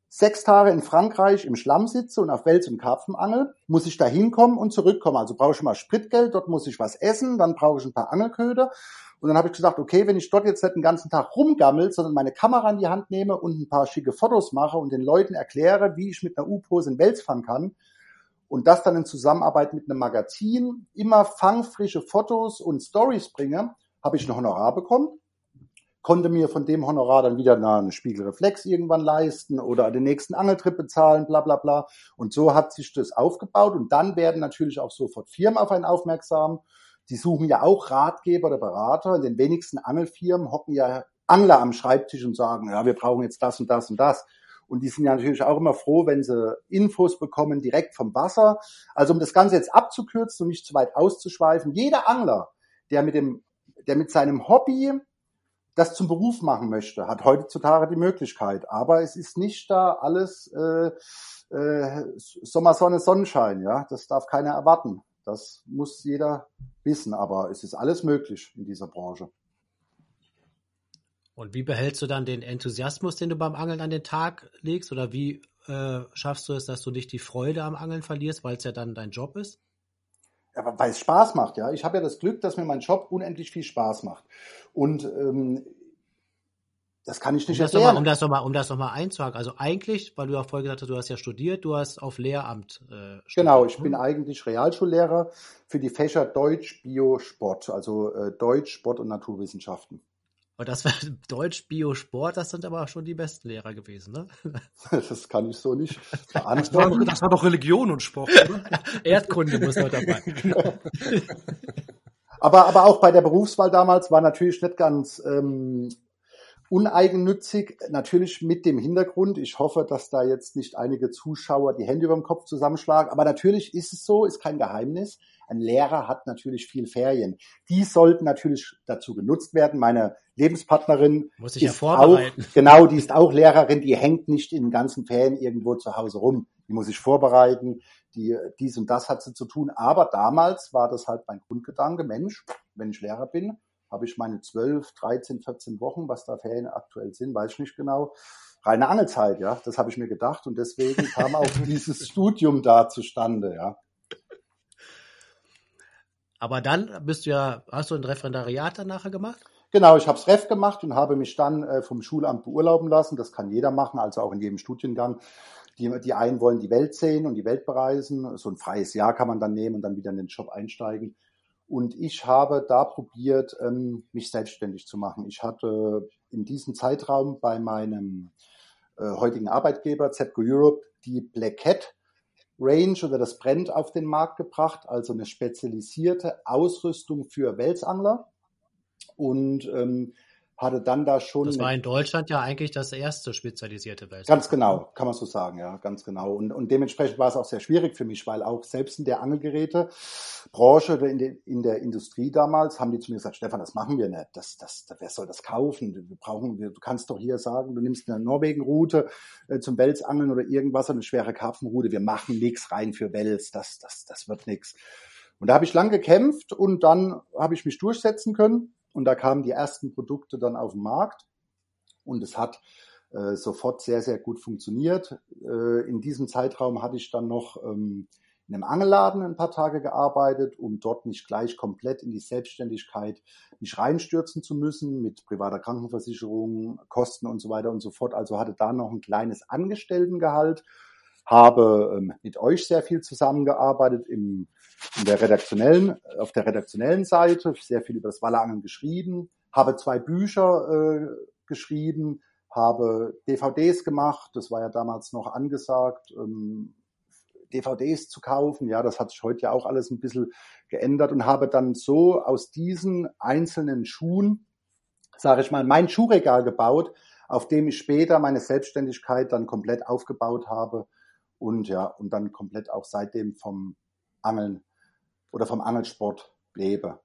sechs Tage in Frankreich im Schlamm sitze und auf Wels und Karpfen angel, muss ich da hinkommen und zurückkommen. Also brauche ich mal Spritgeld, dort muss ich was essen, dann brauche ich ein paar Angelköder und dann habe ich gesagt, okay, wenn ich dort jetzt nicht den ganzen Tag rumgammel, sondern meine Kamera in die Hand nehme und ein paar schicke Fotos mache und den Leuten erkläre, wie ich mit einer U-Pose in Wels fangen kann und das dann in Zusammenarbeit mit einem Magazin immer fangfrische Fotos und Stories bringe, habe ich ein Honorar bekommen konnte mir von dem Honorar dann wieder eine Spiegelreflex irgendwann leisten oder den nächsten Angeltrip bezahlen, bla bla bla. Und so hat sich das aufgebaut und dann werden natürlich auch sofort Firmen auf einen aufmerksam die suchen ja auch Ratgeber oder Berater. In den wenigsten Angelfirmen hocken ja Angler am Schreibtisch und sagen, ja, wir brauchen jetzt das und das und das. Und die sind ja natürlich auch immer froh, wenn sie Infos bekommen direkt vom Wasser. Also um das Ganze jetzt abzukürzen und nicht zu weit auszuschweifen, jeder Angler, der mit dem, der mit seinem Hobby das zum Beruf machen möchte, hat heutzutage die Möglichkeit. Aber es ist nicht da alles äh, äh, Sommer, Sonne, Sonnenschein. Ja, das darf keiner erwarten. Das muss jeder wissen, aber es ist alles möglich in dieser Branche. Und wie behältst du dann den Enthusiasmus, den du beim Angeln an den Tag legst? Oder wie äh, schaffst du es, dass du nicht die Freude am Angeln verlierst, weil es ja dann dein Job ist? Weil es Spaß macht, ja. Ich habe ja das Glück, dass mir mein Job unendlich viel Spaß macht. Und ähm, das kann ich nicht um das erklären. Mal, um das nochmal, um das nochmal einzuhaken. Also eigentlich, weil du ja vorher gesagt hast, du hast ja studiert, du hast auf Lehramt äh, studiert. Genau, ich bin eigentlich Realschullehrer für die Fächer Deutsch, Bio, Sport, also äh, Deutsch, Sport und Naturwissenschaften. Und das war Deutsch, Bio, Sport, das sind aber schon die besten Lehrer gewesen, ne? Das kann ich so nicht beantworten. Das war doch Religion und Sport, oder? Erdkunde muss noch dabei. genau. Aber, aber auch bei der Berufswahl damals war natürlich nicht ganz ähm, uneigennützig, natürlich mit dem Hintergrund. Ich hoffe, dass da jetzt nicht einige Zuschauer die Hände über dem Kopf zusammenschlagen. Aber natürlich ist es so, ist kein Geheimnis. Ein Lehrer hat natürlich viel Ferien. Die sollten natürlich dazu genutzt werden. Meine Lebenspartnerin Muss ich ist ja auch, genau, die ist auch Lehrerin. Die hängt nicht in den ganzen Ferien irgendwo zu Hause rum. Die muss ich vorbereiten. Die, dies und das hat sie zu tun. Aber damals war das halt mein Grundgedanke. Mensch, wenn ich Lehrer bin, habe ich meine 12, 13, 14 Wochen, was da Ferien aktuell sind, weiß ich nicht genau. Reine Angelzeit, ja, das habe ich mir gedacht und deswegen kam auch dieses Studium da zustande, ja. Aber dann bist du ja, hast du ein Referendariat dann nachher gemacht? Genau, ich habe es Ref gemacht und habe mich dann äh, vom Schulamt beurlauben lassen. Das kann jeder machen, also auch in jedem Studiengang. Die, die einen wollen die Welt sehen und die Welt bereisen. So ein freies Jahr kann man dann nehmen und dann wieder in den Job einsteigen. Und ich habe da probiert, ähm, mich selbstständig zu machen. Ich hatte in diesem Zeitraum bei meinem äh, heutigen Arbeitgeber ZGO Europe die Black Cat Range oder das Brand auf den Markt gebracht, also eine spezialisierte Ausrüstung für Welsangler. Und ähm, hatte dann da schon. Das war in Deutschland ja eigentlich das erste spezialisierte Welt. Ganz genau, kann man so sagen, ja, ganz genau. Und, und dementsprechend war es auch sehr schwierig für mich, weil auch selbst in der Angelgerätebranche oder in, de, in der Industrie damals haben die zu mir gesagt, Stefan, das machen wir nicht. Das, das, wer soll das kaufen? Wir brauchen, wir, du kannst doch hier sagen, du nimmst eine Norwegen-Route äh, zum Welsangeln oder irgendwas, eine schwere Karpfenroute. Wir machen nichts rein für Wels. Das, das, das wird nichts. Und da habe ich lang gekämpft und dann habe ich mich durchsetzen können und da kamen die ersten Produkte dann auf den Markt und es hat äh, sofort sehr, sehr gut funktioniert. Äh, in diesem Zeitraum hatte ich dann noch ähm, in einem Angelladen ein paar Tage gearbeitet, um dort nicht gleich komplett in die Selbstständigkeit mich reinstürzen zu müssen mit privater Krankenversicherung, Kosten und so weiter und so fort. Also hatte da noch ein kleines Angestelltengehalt, habe ähm, mit euch sehr viel zusammengearbeitet im in der redaktionellen, auf der redaktionellen Seite sehr viel über das Wallerangeln geschrieben, habe zwei Bücher äh, geschrieben, habe DVDs gemacht, das war ja damals noch angesagt, ähm, DVDs zu kaufen. Ja, das hat sich heute ja auch alles ein bisschen geändert und habe dann so aus diesen einzelnen Schuhen, sage ich mal, mein Schuhregal gebaut, auf dem ich später meine Selbstständigkeit dann komplett aufgebaut habe und ja, und dann komplett auch seitdem vom Angeln oder vom Angelsport lebe.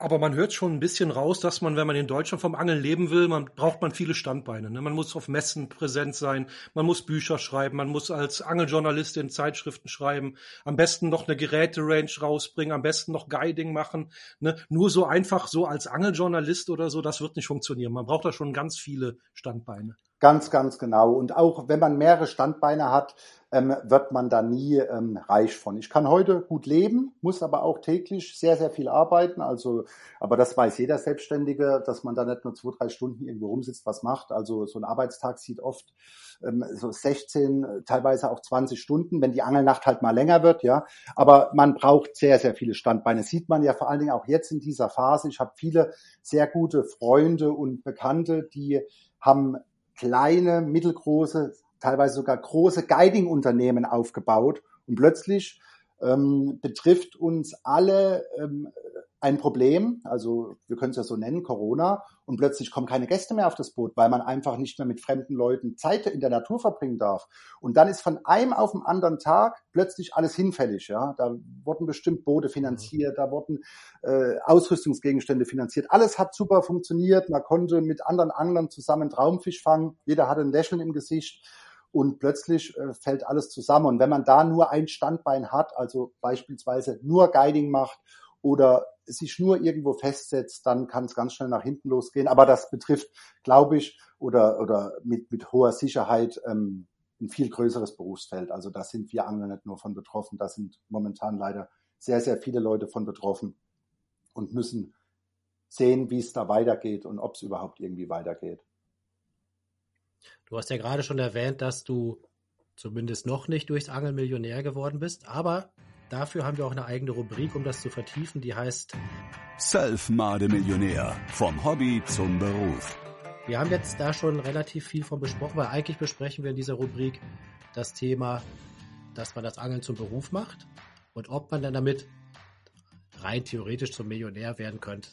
Aber man hört schon ein bisschen raus, dass man, wenn man in Deutschland vom Angeln leben will, man braucht man viele Standbeine. Ne? Man muss auf Messen präsent sein, man muss Bücher schreiben, man muss als Angeljournalist in Zeitschriften schreiben, am besten noch eine Geräterange rausbringen, am besten noch Guiding machen. Ne? Nur so einfach so als Angeljournalist oder so, das wird nicht funktionieren. Man braucht da schon ganz viele Standbeine. Ganz, ganz genau. Und auch wenn man mehrere Standbeine hat, ähm, wird man da nie ähm, reich von. Ich kann heute gut leben, muss aber auch täglich sehr, sehr viel arbeiten. Also, aber das weiß jeder Selbstständige, dass man da nicht nur zwei, drei Stunden irgendwo rumsitzt, was macht. Also so ein Arbeitstag sieht oft ähm, so 16, teilweise auch 20 Stunden, wenn die Angelnacht halt mal länger wird, ja. Aber man braucht sehr, sehr viele Standbeine. sieht man ja vor allen Dingen auch jetzt in dieser Phase. Ich habe viele sehr gute Freunde und Bekannte, die haben kleine, mittelgroße, teilweise sogar große Guiding-Unternehmen aufgebaut. Und plötzlich ähm, betrifft uns alle ähm, ein Problem, also wir können es ja so nennen, Corona, und plötzlich kommen keine Gäste mehr auf das Boot, weil man einfach nicht mehr mit fremden Leuten Zeit in der Natur verbringen darf. Und dann ist von einem auf den anderen Tag plötzlich alles hinfällig. Ja, da wurden bestimmt Boote finanziert, da wurden äh, Ausrüstungsgegenstände finanziert. Alles hat super funktioniert. Man konnte mit anderen Anglern zusammen Traumfisch fangen. Jeder hatte ein Lächeln im Gesicht und plötzlich äh, fällt alles zusammen. Und wenn man da nur ein Standbein hat, also beispielsweise nur Guiding macht oder sich nur irgendwo festsetzt, dann kann es ganz schnell nach hinten losgehen. Aber das betrifft, glaube ich, oder, oder mit, mit hoher Sicherheit ähm, ein viel größeres Berufsfeld. Also da sind wir Angler nicht nur von betroffen, da sind momentan leider sehr, sehr viele Leute von betroffen und müssen sehen, wie es da weitergeht und ob es überhaupt irgendwie weitergeht. Du hast ja gerade schon erwähnt, dass du zumindest noch nicht durchs Angeln Millionär geworden bist, aber dafür haben wir auch eine eigene Rubrik, um das zu vertiefen, die heißt Self-Made Millionär vom Hobby zum Beruf. Wir haben jetzt da schon relativ viel von besprochen, weil eigentlich besprechen wir in dieser Rubrik das Thema, dass man das Angeln zum Beruf macht und ob man dann damit rein theoretisch zum Millionär werden könnte.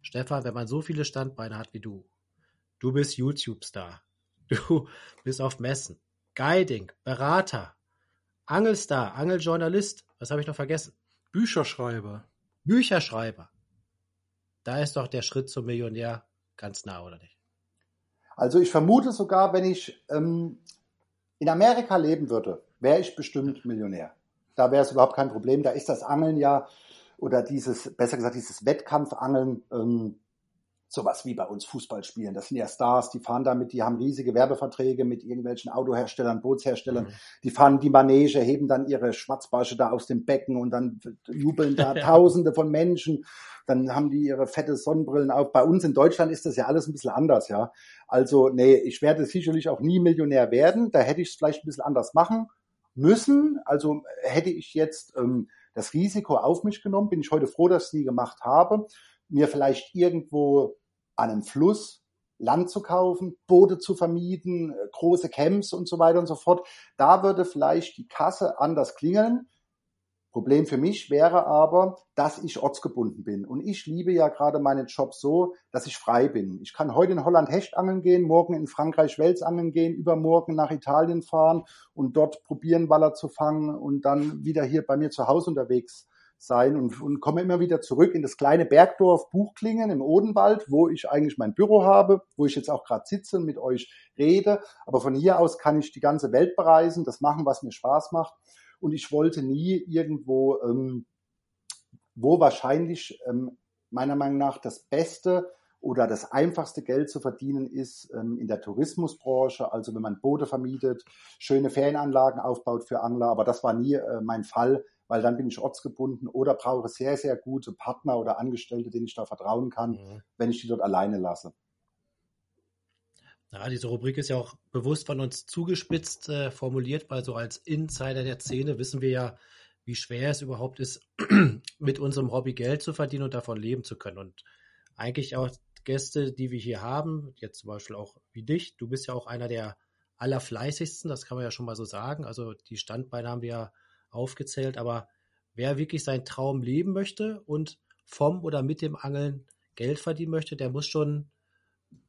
Stefan, wenn man so viele Standbeine hat wie du, du bist YouTube-Star, Du bist auf Messen. Guiding, Berater, Angelstar, Angeljournalist. Was habe ich noch vergessen? Bücherschreiber. Bücherschreiber. Da ist doch der Schritt zum Millionär ganz nah, oder nicht? Also ich vermute sogar, wenn ich ähm, in Amerika leben würde, wäre ich bestimmt Millionär. Da wäre es überhaupt kein Problem. Da ist das Angeln ja, oder dieses, besser gesagt, dieses Wettkampfangeln ähm, sowas wie bei uns Fußball spielen. Das sind ja Stars, die fahren damit, die haben riesige Werbeverträge mit irgendwelchen Autoherstellern, Bootsherstellern, mhm. die fahren die Manege, heben dann ihre Schwarzbarsche da aus dem Becken und dann jubeln da Tausende von Menschen. Dann haben die ihre fette Sonnenbrillen auf. Bei uns in Deutschland ist das ja alles ein bisschen anders, ja. Also, nee, ich werde sicherlich auch nie Millionär werden. Da hätte ich es vielleicht ein bisschen anders machen müssen. Also hätte ich jetzt ähm, das Risiko auf mich genommen, bin ich heute froh, dass ich es nie gemacht habe mir vielleicht irgendwo an einem Fluss Land zu kaufen, Boote zu vermieten, äh, große Camps und so weiter und so fort. Da würde vielleicht die Kasse anders klingeln. Problem für mich wäre aber, dass ich ortsgebunden bin. Und ich liebe ja gerade meinen Job so, dass ich frei bin. Ich kann heute in Holland Hecht angeln gehen, morgen in Frankreich Wels angeln gehen, übermorgen nach Italien fahren und dort probieren, Waller zu fangen und dann wieder hier bei mir zu Hause unterwegs sein und, und komme immer wieder zurück in das kleine Bergdorf Buchklingen im Odenwald, wo ich eigentlich mein Büro habe, wo ich jetzt auch gerade sitze und mit euch rede. Aber von hier aus kann ich die ganze Welt bereisen, das machen, was mir Spaß macht. Und ich wollte nie irgendwo, ähm, wo wahrscheinlich ähm, meiner Meinung nach das Beste oder das einfachste Geld zu verdienen ist ähm, in der Tourismusbranche, also wenn man Boote vermietet, schöne Ferienanlagen aufbaut für Angler, aber das war nie äh, mein Fall, weil dann bin ich ortsgebunden oder brauche sehr, sehr gute Partner oder Angestellte, denen ich da vertrauen kann, mhm. wenn ich die dort alleine lasse. Ja, diese Rubrik ist ja auch bewusst von uns zugespitzt äh, formuliert, weil so als Insider der Szene wissen wir ja, wie schwer es überhaupt ist, mit unserem Hobby Geld zu verdienen und davon leben zu können. Und eigentlich auch Gäste, die wir hier haben, jetzt zum Beispiel auch wie dich, du bist ja auch einer der allerfleißigsten, das kann man ja schon mal so sagen. Also die Standbeine haben wir ja aufgezählt, aber wer wirklich seinen Traum leben möchte und vom oder mit dem Angeln Geld verdienen möchte, der muss schon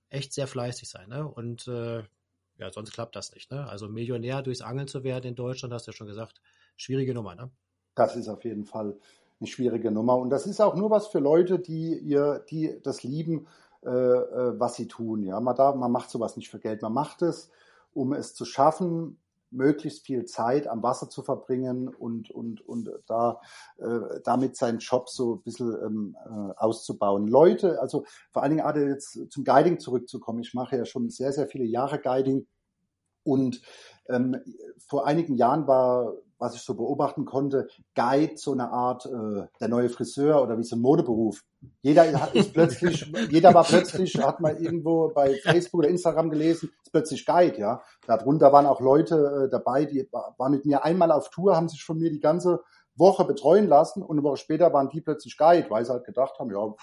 echt sehr fleißig sein. Ne? Und äh, ja, sonst klappt das nicht. Ne? Also Millionär durchs Angeln zu werden in Deutschland, hast du ja schon gesagt, schwierige Nummer. Ne? Das ist auf jeden Fall eine schwierige Nummer. Und das ist auch nur was für Leute, die ihr, die das lieben, äh, äh was sie tun. Ja, man, da, man macht sowas nicht für Geld. Man macht es, um es zu schaffen, möglichst viel Zeit am Wasser zu verbringen und, und, und da äh, damit seinen Job so ein bisschen ähm, äh, auszubauen. Leute, also vor allen Dingen gerade jetzt zum Guiding zurückzukommen. Ich mache ja schon sehr, sehr viele Jahre Guiding und ähm, vor einigen Jahren war was ich so beobachten konnte, Guide, so eine Art äh, der neue Friseur oder wie so ein Modeberuf. Jeder ist plötzlich, jeder war plötzlich, hat mal irgendwo bei Facebook oder Instagram gelesen, ist plötzlich Guide, ja. Darunter waren auch Leute äh, dabei, die waren mit mir einmal auf Tour, haben sich von mir die ganze Woche betreuen lassen und eine Woche später waren die plötzlich Guide, weil sie halt gedacht haben, ja,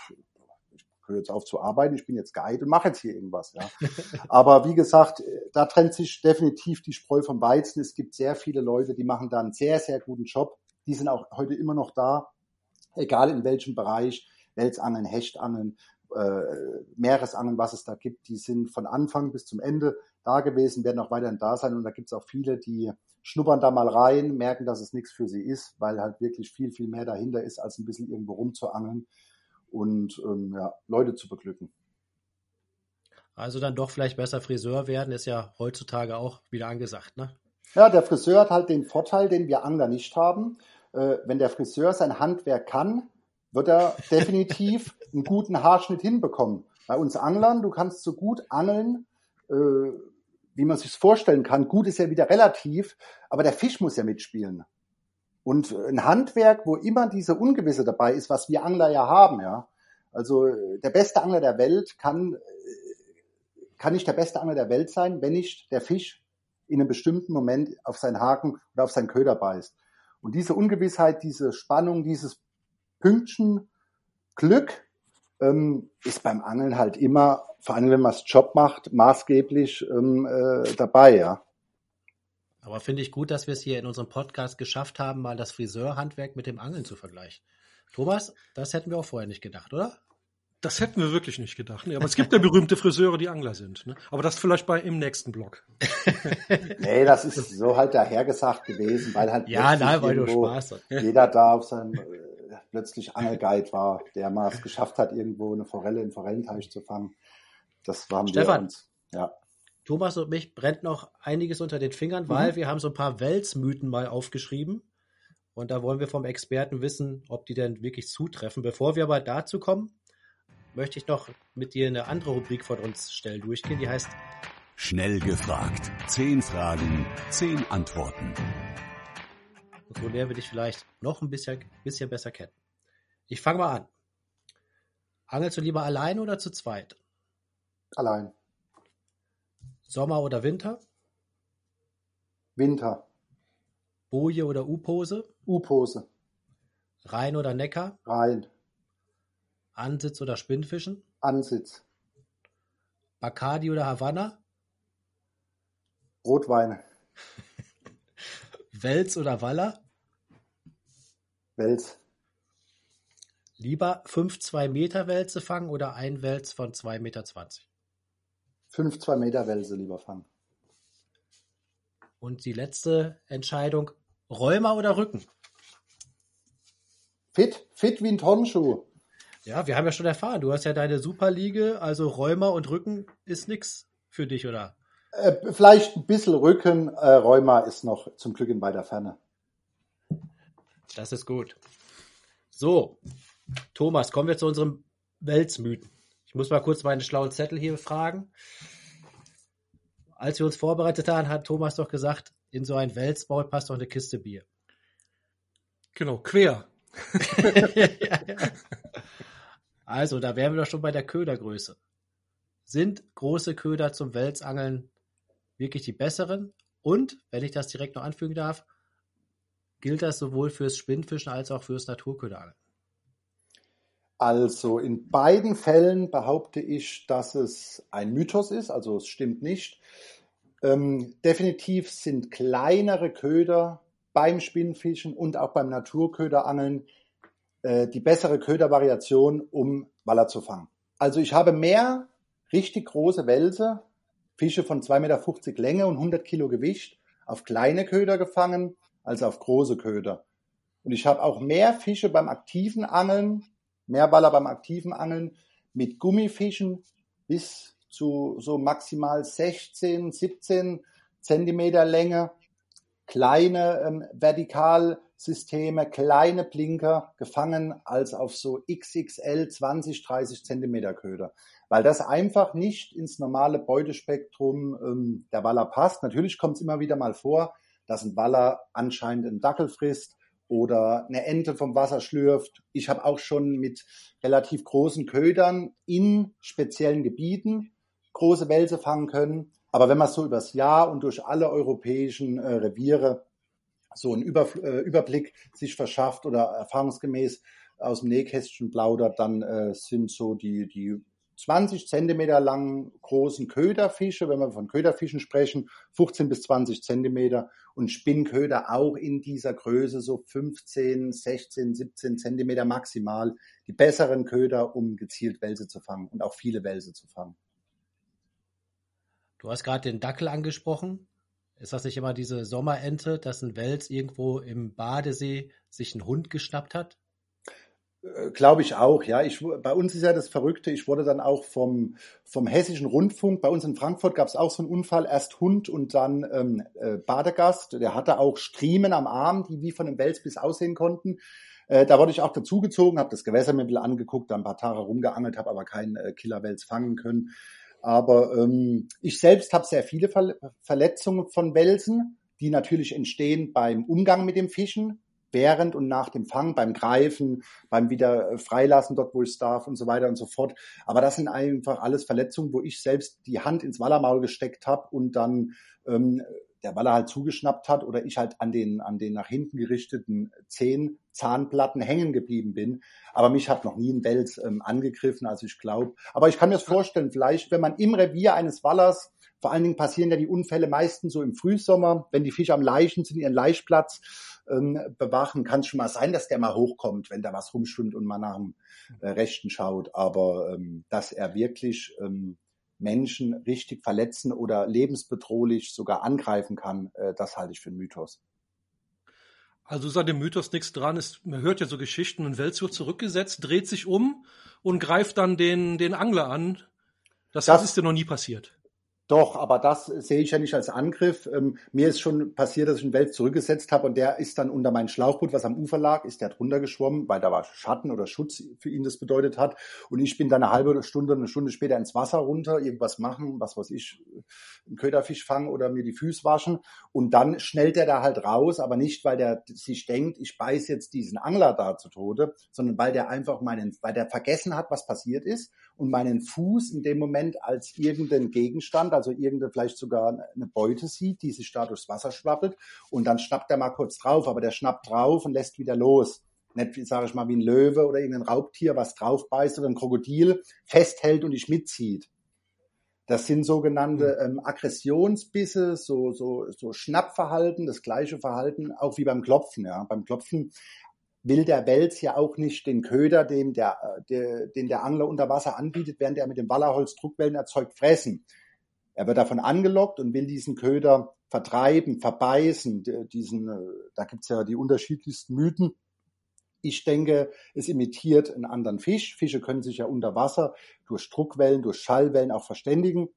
höre jetzt auf zu arbeiten, ich bin jetzt Guide und mache jetzt hier irgendwas. Ja. Aber wie gesagt, da trennt sich definitiv die Spreu vom Weizen. Es gibt sehr viele Leute, die machen da einen sehr, sehr guten Job. Die sind auch heute immer noch da, egal in welchem Bereich, Welsangeln, Hechtangeln, äh, Meeresangeln, was es da gibt, die sind von Anfang bis zum Ende da gewesen, werden auch weiterhin da sein. Und da gibt es auch viele, die schnuppern da mal rein, merken, dass es nichts für sie ist, weil halt wirklich viel, viel mehr dahinter ist, als ein bisschen irgendwo rumzuangeln und ähm, ja, Leute zu beglücken. Also dann doch vielleicht besser Friseur werden, ist ja heutzutage auch wieder angesagt, ne? Ja, der Friseur hat halt den Vorteil, den wir Angler nicht haben. Äh, wenn der Friseur sein Handwerk kann, wird er definitiv einen guten Haarschnitt hinbekommen. Bei uns Anglern, du kannst so gut angeln, äh, wie man sich vorstellen kann. Gut ist ja wieder relativ, aber der Fisch muss ja mitspielen. Und ein Handwerk, wo immer diese Ungewisse dabei ist, was wir Angler ja haben, ja. Also der beste Angler der Welt kann, kann nicht der beste Angler der Welt sein, wenn nicht der Fisch in einem bestimmten Moment auf seinen Haken oder auf seinen Köder beißt. Und diese Ungewissheit, diese Spannung, dieses Pünktchen Glück ähm, ist beim Angeln halt immer, vor allem wenn man es Job macht, maßgeblich ähm, äh, dabei, ja. Aber finde ich gut, dass wir es hier in unserem Podcast geschafft haben, mal das Friseurhandwerk mit dem Angeln zu vergleichen. Thomas, das hätten wir auch vorher nicht gedacht, oder? Das hätten wir wirklich nicht gedacht. Nee, aber es gibt ja berühmte Friseure, die Angler sind. Ne? Aber das vielleicht bei im nächsten Blog. nee, das ist so halt dahergesagt gewesen, weil halt ja, nein, weil du Spaß hast. jeder da auf seinem äh, plötzlich Angelguide war, der mal es geschafft hat, irgendwo eine Forelle im Forellenteich zu fangen. Das waren Stefan, wir uns. Ja. Thomas und mich brennt noch einiges unter den Fingern, mhm. weil wir haben so ein paar Welsmythen mal aufgeschrieben. Und da wollen wir vom Experten wissen, ob die denn wirklich zutreffen. Bevor wir aber dazu kommen, möchte ich noch mit dir eine andere Rubrik von uns schnell durchgehen, die heißt Schnell gefragt. Zehn Fragen, zehn Antworten. Und so lernen wir dich vielleicht noch ein bisschen, bisschen besser kennen. Ich fange mal an. Angelst du lieber allein oder zu zweit? Allein. Sommer oder Winter? Winter. Boje oder U-Pose? U-Pose. Rhein oder Neckar? Rhein. Ansitz oder Spinnfischen? Ansitz. Bacardi oder Havanna? Rotwein. Wels oder Waller? Wels. Lieber 5 2 Meter Wälze fangen oder ein Wels von 2,20 Meter? 5 2 Meter Wälse lieber fangen. Und die letzte Entscheidung, Rheuma oder Rücken? Fit, fit wie ein Tonschuh. Ja, wir haben ja schon erfahren, du hast ja deine Superliga, also Rheuma und Rücken ist nix für dich, oder? Äh, vielleicht ein bisschen Rücken, äh, Rheuma ist noch zum Glück in weiter Ferne. Das ist gut. So, Thomas, kommen wir zu unserem Weltsmythen. Ich muss mal kurz meinen schlauen Zettel hier fragen. Als wir uns vorbereitet haben, hat Thomas doch gesagt, in so ein Welsmaul passt doch eine Kiste Bier. Genau, quer. ja, ja. Also, da wären wir doch schon bei der Ködergröße. Sind große Köder zum Welsangeln wirklich die besseren? Und, wenn ich das direkt noch anfügen darf, gilt das sowohl fürs Spinnfischen als auch fürs Naturköderangeln? Also in beiden Fällen behaupte ich, dass es ein Mythos ist, also es stimmt nicht. Ähm, definitiv sind kleinere Köder beim Spinnfischen und auch beim Naturköderangeln äh, die bessere Ködervariation, um Waller zu fangen. Also ich habe mehr richtig große Wälse, Fische von 2,50 Meter Länge und 100 Kilo Gewicht auf kleine Köder gefangen als auf große Köder. Und ich habe auch mehr Fische beim aktiven Angeln Meerballer beim aktiven Angeln mit Gummifischen bis zu so maximal 16, 17 Zentimeter Länge, kleine ähm, Vertikalsysteme, kleine Blinker gefangen als auf so XXL 20, 30 Zentimeter Köder. Weil das einfach nicht ins normale Beutespektrum ähm, der Waller passt. Natürlich kommt es immer wieder mal vor, dass ein Waller anscheinend einen Dackel frisst oder eine Ente vom Wasser schlürft. Ich habe auch schon mit relativ großen Ködern in speziellen Gebieten große Wälse fangen können. Aber wenn man so übers Jahr und durch alle europäischen äh, Reviere so einen Über, äh, Überblick sich verschafft oder erfahrungsgemäß aus dem Nähkästchen plaudert, dann äh, sind so die, die 20 Zentimeter langen großen Köderfische, wenn wir von Köderfischen sprechen, 15 bis 20 Zentimeter und Spinnköder auch in dieser Größe, so 15, 16, 17 Zentimeter maximal. Die besseren Köder, um gezielt Wälse zu fangen und auch viele Wälse zu fangen. Du hast gerade den Dackel angesprochen. Ist das nicht immer diese Sommerente, dass ein Wels irgendwo im Badesee sich einen Hund geschnappt hat? Äh, Glaube ich auch, ja. Ich, bei uns ist ja das Verrückte, ich wurde dann auch vom, vom Hessischen Rundfunk, bei uns in Frankfurt gab es auch so einen Unfall, erst Hund und dann ähm, äh, Badegast. Der hatte auch Striemen am Arm, die wie von einem Welsbiss aussehen konnten. Äh, da wurde ich auch dazugezogen, habe das Gewässer mir ein bisschen angeguckt, da ein paar Tage rumgeangelt, habe aber keinen äh, Killerwels fangen können. Aber ähm, ich selbst habe sehr viele Ver Verletzungen von Welsen, die natürlich entstehen beim Umgang mit dem Fischen, während und nach dem Fang, beim Greifen, beim wieder äh, freilassen dort, wo ich darf und so weiter und so fort. Aber das sind einfach alles Verletzungen, wo ich selbst die Hand ins Wallermaul gesteckt habe und dann ähm, der Waller halt zugeschnappt hat oder ich halt an den, an den nach hinten gerichteten Zehen, Zahnplatten hängen geblieben bin. Aber mich hat noch nie ein Wels ähm, angegriffen, also ich glaube. Aber ich kann mir das vorstellen, vielleicht, wenn man im Revier eines Wallers vor allen Dingen passieren ja die Unfälle meistens so im Frühsommer, wenn die Fische am Leichen sind, ihren Laichplatz ähm, bewachen, kann es schon mal sein, dass der mal hochkommt, wenn da was rumschwimmt und man nach dem äh, Rechten schaut. Aber ähm, dass er wirklich ähm, Menschen richtig verletzen oder lebensbedrohlich sogar angreifen kann, äh, das halte ich für einen Mythos. Also seit dem Mythos nichts dran ist, man hört ja so Geschichten, ein Wels wird zurückgesetzt, dreht sich um und greift dann den, den Angler an. Das, das ist dir noch nie passiert. Doch, aber das sehe ich ja nicht als Angriff. Ähm, mir ist schon passiert, dass ich einen Wels zurückgesetzt habe und der ist dann unter mein Schlauchboot, was am Ufer lag, ist der drunter geschwommen, weil da war Schatten oder Schutz für ihn das bedeutet hat. Und ich bin dann eine halbe Stunde, eine Stunde später ins Wasser runter, irgendwas machen, was weiß ich, einen Köderfisch fangen oder mir die Füße waschen. Und dann schnellt der da halt raus, aber nicht, weil der sich denkt, ich beiß jetzt diesen Angler da zu Tode, sondern weil der einfach meinen, weil der vergessen hat, was passiert ist und meinen Fuß in dem Moment als irgendein Gegenstand, also irgendeine vielleicht sogar eine Beute sieht, die sich da durchs Wasser schwappelt und dann schnappt er mal kurz drauf, aber der schnappt drauf und lässt wieder los. Nicht, sage ich mal, wie ein Löwe oder irgendein Raubtier, was drauf beißt oder ein Krokodil festhält und dich mitzieht. Das sind sogenannte hm. ähm, Aggressionsbisse, so, so, so Schnappverhalten, das gleiche Verhalten, auch wie beim Klopfen. Ja. Beim Klopfen will der Wels ja auch nicht den Köder, dem der, äh, der, den der Angler unter Wasser anbietet, während er mit dem Wallerholz Druckwellen erzeugt, fressen. Er wird davon angelockt und will diesen Köder vertreiben, verbeißen. Diesen, äh, da gibt's ja die unterschiedlichsten Mythen. Ich denke, es imitiert einen anderen Fisch. Fische können sich ja unter Wasser durch Druckwellen, durch Schallwellen auch verständigen.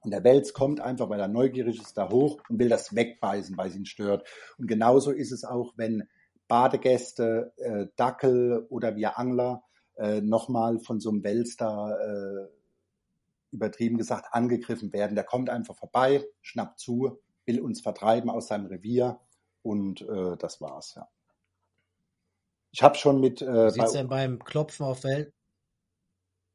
Und der Wels kommt einfach, weil er neugierig ist, da hoch und will das wegbeißen, weil es ihn stört. Und genauso ist es auch, wenn Badegäste, äh, Dackel oder wir Angler äh, nochmal von so einem da äh, übertrieben gesagt angegriffen werden. Der kommt einfach vorbei, schnappt zu, will uns vertreiben aus seinem Revier und äh, das war's, ja. Ich habe schon mit. Äh, Wie sieht's denn beim Klopfen auf Welt?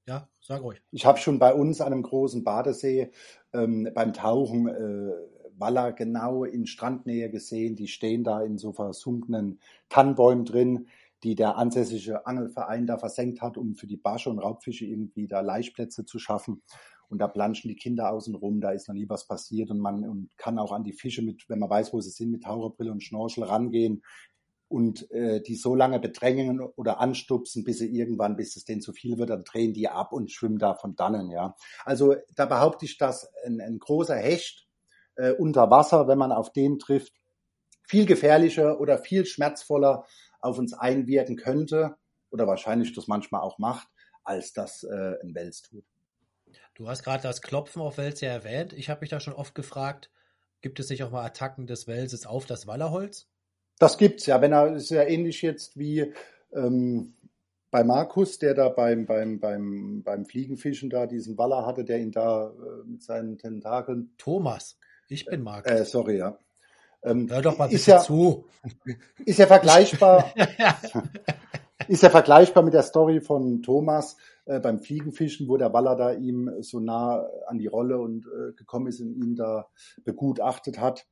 Ja, sag ruhig. Ich habe schon bei uns an einem großen Badesee ähm, beim Tauchen äh, Waller genau in Strandnähe gesehen. Die stehen da in so versunkenen Tannenbäumen drin, die der ansässige Angelverein da versenkt hat, um für die Barsche und Raubfische irgendwie da Laichplätze zu schaffen. Und da planschen die Kinder außen rum, da ist noch nie was passiert und man und kann auch an die Fische mit, wenn man weiß, wo sie sind, mit Taucherbrille und Schnorchel rangehen und äh, die so lange bedrängen oder anstupsen, bis sie irgendwann, bis es denen zu viel wird, dann drehen die ab und schwimmen da von dannen, ja. Also da behaupte ich, dass ein, ein großer Hecht äh, unter Wasser, wenn man auf den trifft, viel gefährlicher oder viel schmerzvoller auf uns einwirken könnte oder wahrscheinlich das manchmal auch macht, als das äh, ein Wels tut. Du hast gerade das Klopfen auf Wels ja erwähnt. Ich habe mich da schon oft gefragt, gibt es nicht auch mal Attacken des Welses auf das Wallerholz? Das gibt's ja, wenn er ist ja ähnlich jetzt wie ähm, bei Markus, der da beim, beim, beim, beim Fliegenfischen da diesen Waller hatte, der ihn da äh, mit seinen Tentakeln. Thomas, ich bin Markus. Äh, sorry, ja. Ähm, Hör doch mal ist ja, zu. Ist ja vergleichbar. ist ja vergleichbar mit der Story von Thomas äh, beim Fliegenfischen, wo der Waller da ihm so nah an die Rolle und äh, gekommen ist und ihn da begutachtet hat.